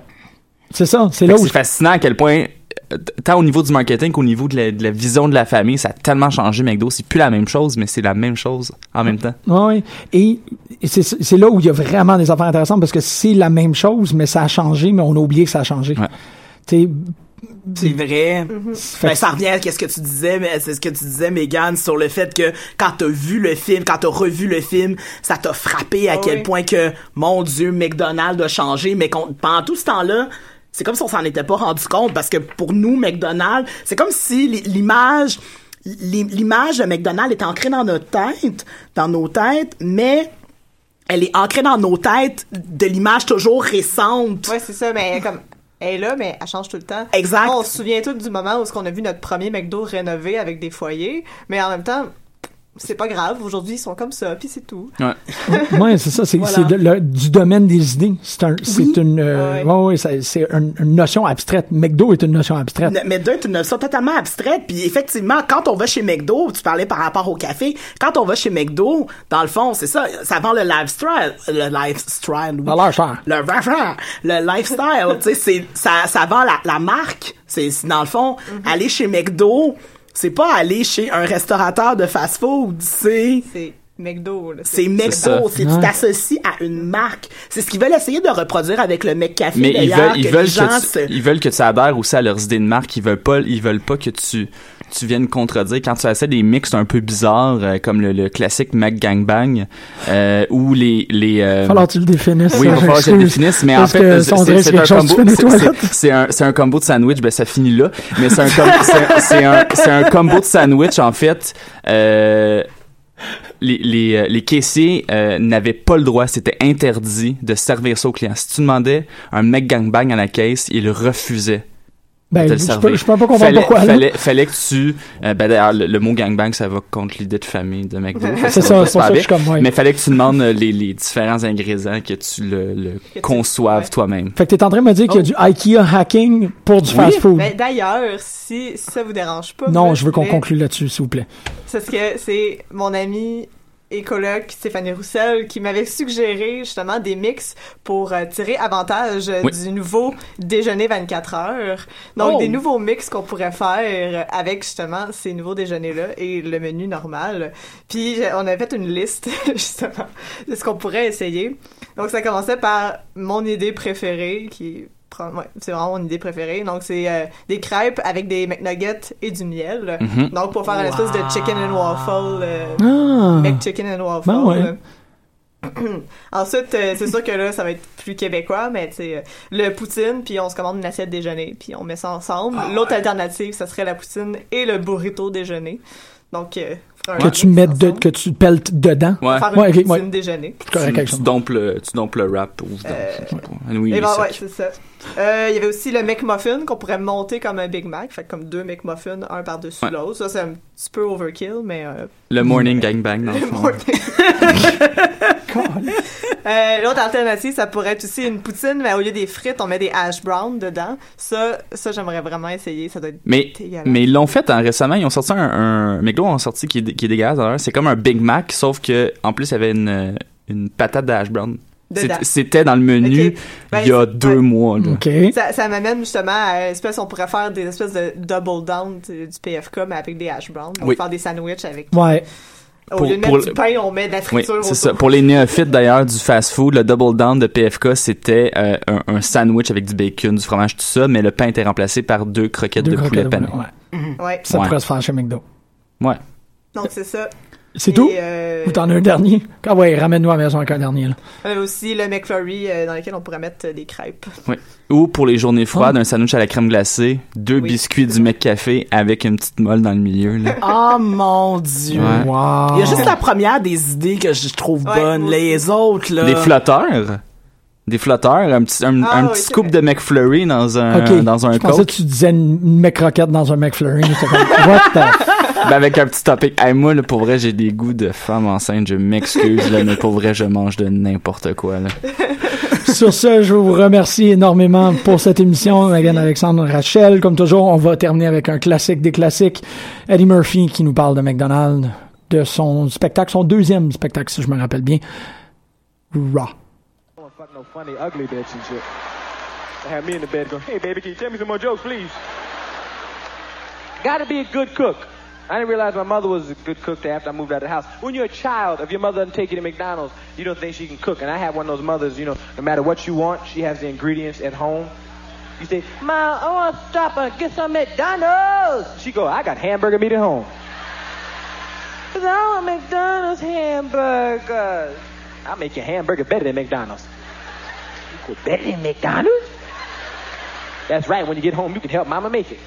C'est ça, c'est là où... C'est fascinant à quel point, euh, tant au niveau du marketing qu'au niveau de la, de la vision de la famille, ça a tellement changé McDo. C'est plus la même chose, mais c'est la même chose en même temps. Oui, et et c'est c'est là où il y a vraiment des affaires intéressantes parce que c'est la même chose, mais ça a changé, mais on a oublié que ça a changé. Ouais. C'est vrai. fait Ben, ça revient à ce que tu disais, mais c'est ce que tu disais, Megan, sur le fait que quand t'as vu le film, quand t'as revu le film, ça t'a frappé à Ah quel oui. point que, mon Dieu, McDonald's a changé, mais pendant tout ce temps-là, c'est comme si on s'en était pas rendu compte, parce que pour nous, McDonald's, c'est comme si li- l'image, l'i- l'image de McDonald's est ancrée dans notre tête, dans nos têtes, mais elle est ancrée dans nos têtes de l'image toujours récente. Ouais, c'est ça, mais comme. Elle est là, mais elle change tout le temps. Exact. On se souvient tout du moment où on a vu notre premier McDo rénové avec des foyers, mais en même temps, c'est pas grave. Aujourd'hui, ils sont comme ça, puis c'est tout. Ouais. Ouais, c'est ça, c'est Voilà. le- du domaine des idées. C'est un, c'est Oui. une, euh, Ouais. ouais, c'est une, une notion abstraite. McDo est une notion abstraite. Mais deux, c'est une notion totalement abstraite. Puis effectivement, quand on va chez McDo, tu parlais par rapport au café, quand on va chez McDo, dans le fond, c'est ça, ça vend le lifestyle, le lifestyle, oui. L'air cher. le lifestyle, le lifestyle, tu sais, c'est ça, ça vend la, la marque. C'est c'est- dans le fond, Mm-hmm. aller chez McDo, c'est pas aller chez un restaurateur de fast-food, c'est C'est McDo. là. C'est. McDo, c'est tu t'associes à une marque. C'est ce qu'ils veulent essayer de reproduire avec le McCafé Mais ils d'ailleurs, veulent, ils veulent se- tu, ils veulent que tu adhères aussi à leurs idées de marque. Ils veulent pas, ils veulent pas que tu, tu viennes contredire quand tu essaies des mix un peu bizarres, euh, comme le, le classique Mac Gangbang, euh, ou les, les, euh, Falloir que tu le définisses. oui, il va falloir que je le définisse, mais en fait, c'est- un combo, c'est- un, c'est un de sandwich, ben ça finit là, mais c'est un, com- c'est- c'est un, c'est un combo de sandwich, en fait, euh, les, les, euh, les caissiers euh, n'avaient pas le droit, c'était interdit de servir ça aux clients. Si tu demandais un mec gangbang à la caisse, ils refusaient Ben, je peux, je peux pas comprendre fallait, pourquoi. Fallait, fallait que tu... euh, ben d'ailleurs, le, le mot gangbang, ça va contre l'idée de famille de McDo. C'est ça, c'est ça que je bien. suis comme, ouais. Mais fallait que tu demandes euh, les, les différents ingrédients, que tu le, conçoives ouais. toi-même. Fait que t'es en train de me dire qu'il y a du IKEA hacking pour du Oui. fast-food. Ben, D'ailleurs, si, si ça vous dérange pas, non, je veux qu'on conclue là-dessus, s'il vous plaît. C'est ce que c'est mon ami et coloc Stéphanie Roussel qui m'avait suggéré justement des mix pour euh, tirer avantage euh, Oui. du nouveau déjeuner 24 heures. Donc Oh. des nouveaux mix qu'on pourrait faire avec justement ces nouveaux déjeuners là et le menu normal. Puis j'ai- on avait fait une liste justement de ce qu'on pourrait essayer. Donc ça commençait par mon idée préférée qui ouais, c'est vraiment mon idée préférée. Donc c'est euh, des crêpes avec des McNuggets et du miel. Mhm. Donc pour faire une espèce de chicken and waffle euh, Ah! McChicken and waffle. Ben ouais. Ensuite, euh, c'est sûr que là, ça va être plus québécois, mais tu sais, euh, le poutine, puis on se commande une assiette déjeuner, puis on met ça ensemble. Ah L'autre alternative, ça serait la poutine et le burrito déjeuner. Donc, euh, Que tu mettes de, que tu peltes dedans? Ouais. Faire une Ouais, poutine ouais. déjeuner. Tu, tu dompes le, tu dompes le wrap ou Euh, oui, Et les ben, ouais, c'est ça. Euh, Il y avait aussi le McMuffin qu'on pourrait monter comme un Big Mac, fait comme deux McMuffins, un par-dessus Ouais. l'autre. Ça, c'est un petit peu overkill, mais euh, Le morning gangbang, dans le fond. Euh, L'autre alternative, ça pourrait être aussi une poutine, mais au lieu des frites, on met des hash browns dedans. Ça, ça j'aimerais vraiment essayer. Ça doit être Mais, mais ils l'ont fait hein, récemment. Ils ont sorti un, un McDo ont sorti qui est, qui est dégueulasse. d'ailleurs. C'est comme un Big Mac, sauf que en plus il y avait une, une patate de hash brown. C'était dans le menu Ok. Ben, il y a deux ouais. mois. Là. Ça, ça m'amène justement à espèce, on pourrait faire des espèces de double down du PFK, mais avec des hash browns. Donc Oui. faire des sandwichs avec. Ouais. Au Pour- lieu de mettre du pain, on met de la Oui, friture c'est ça. Pour les néophytes d'ailleurs du fast-food, le double down de PFK, c'était euh, un, un sandwich avec du bacon, du fromage, tout ça, mais le pain était remplacé par deux croquettes Deux de poulet pané. ouais. Ouais. Ça Ouais. pourrait se faire chez McDo. Ouais. Donc c'est ça. C'est tout? euh, Ou t'en as un dernier? Ah ouais, ramène-nous à la maison avec un dernier, là. on avait aussi le McFlurry euh, dans lequel on pourrait mettre euh, des crêpes. Oui. Ou pour les journées froides, Ah. un sandwich à la crème glacée, deux Oui. biscuits du McCafé avec une petite molle dans le milieu. Là. Oh mon dieu. Ouais. Wow. Il y a juste la première des idées que je trouve Ouais, bonnes. aussi. Les autres, là. Des flotteurs? Des flotteurs, un petit, un, Ah un oui, petit c'est scoop vrai. de McFlurry dans un, OK. dans un je pensais que tu disais une une McRoquette dans un McFlurry. What the... Ben, avec un petit topic. Hey, moi, là, pour vrai, j'ai des goûts de femme enceinte. Je m'excuse, là, mais pour vrai, je mange de n'importe quoi. Là. Sur ce, je vous remercie énormément pour cette émission. Megan Alexandre Rachel. Comme toujours, on va terminer avec un classique des classiques. Eddie Murphy qui nous parle de McDonald's, de son spectacle, son deuxième spectacle, si je me rappelle bien. Raw. fuck no funny, ugly bitch and shit. They have me in the bed going, hey baby, can you tell me some more jokes, please? Gotta be a good cook. I didn't realize my mother was a good cook after I moved out of the house. When you're a child, if your mother doesn't take you to McDonald's, you don't think she can cook. And I have one of those mothers, you know, no matter what you want, she has the ingredients at home. You say, Ma, I want to stop and get some McDonald's. She go, I got hamburger meat at home. Cause I want McDonald's hamburgers. I'll make your hamburger better than McDonald's. You go, better than McDonald's? That's right. When you get home, you can help Mama make it.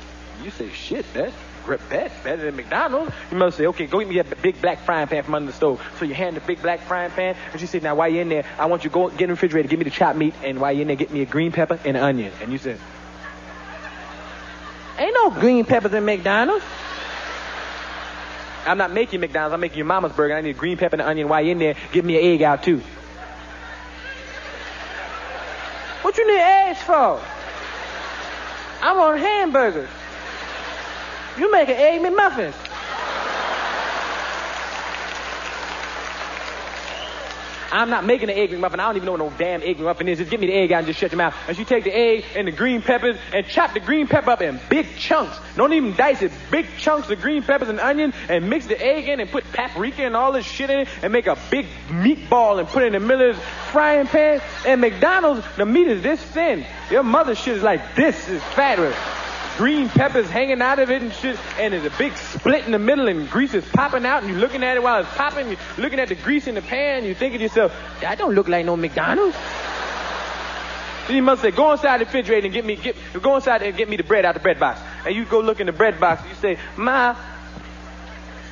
You say, shit, that's great, bet better than McDonald's. You must say, okay, go get me a big black frying pan from under the stove. So you hand the big black frying pan, and she said, now while you're in there, I want you to go get in the refrigerator, give me the chopped meat, and while you're in there, get me a green pepper and an onion. And you said, ain't no green peppers in McDonald's. I'm not making McDonald's. I'm making your mama's burger. I need green pepper and an onion. While you're in there, give me an egg out too. What you need eggs for? I want hamburgers. You make an egg McMuffins. I'm not making an egg McMuffin. I don't even know what no damn egg McMuffin is. Just get me the egg out and just shut your mouth. And you take the egg and the green peppers and chop the green pepper up in big chunks. Don't even dice it. Big chunks of green peppers and onion and mix the egg in and put paprika and all this shit in it and make a big meatball and put it in the middle of frying pan. And McDonald's, the meat is this thin. Your mother's shit is like this is fat with green peppers hanging out of it and shit, and there's a big split in the middle, and grease is popping out, and you're looking at it while it's popping, you're looking at the grease in the pan, you're thinking to yourself, that don't look like no McDonald's. Then your mother say, go inside the refrigerator and get me, get, go inside and get me the bread out the bread box. And you go look in the bread box, and you say, Ma,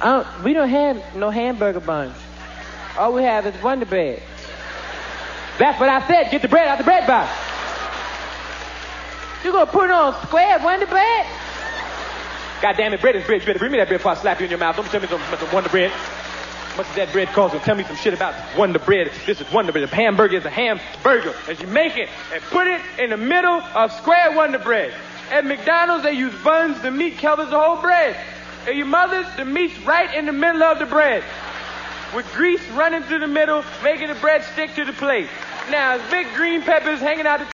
don't, we don't have no hamburger buns. All we have is Wonder Bread. That's what I said, get the bread out the bread box. You gonna put it on square Wonder Bread? God damn it, bread is bread. You better bring me that bread before I slap you in your mouth. Don't tell me some, some Wonder Bread. Much does that bread cost? Don't tell me some shit about Wonder Bread. This is Wonder Bread. The hamburger is a hamburger. As you make it and put it in the middle of square Wonder Bread. At McDonald's, they use buns. The meat covers the whole bread. At your mother's, the meat's right in the middle of the bread. With grease running through the middle, making the bread stick to the plate. Now, big green peppers hanging out the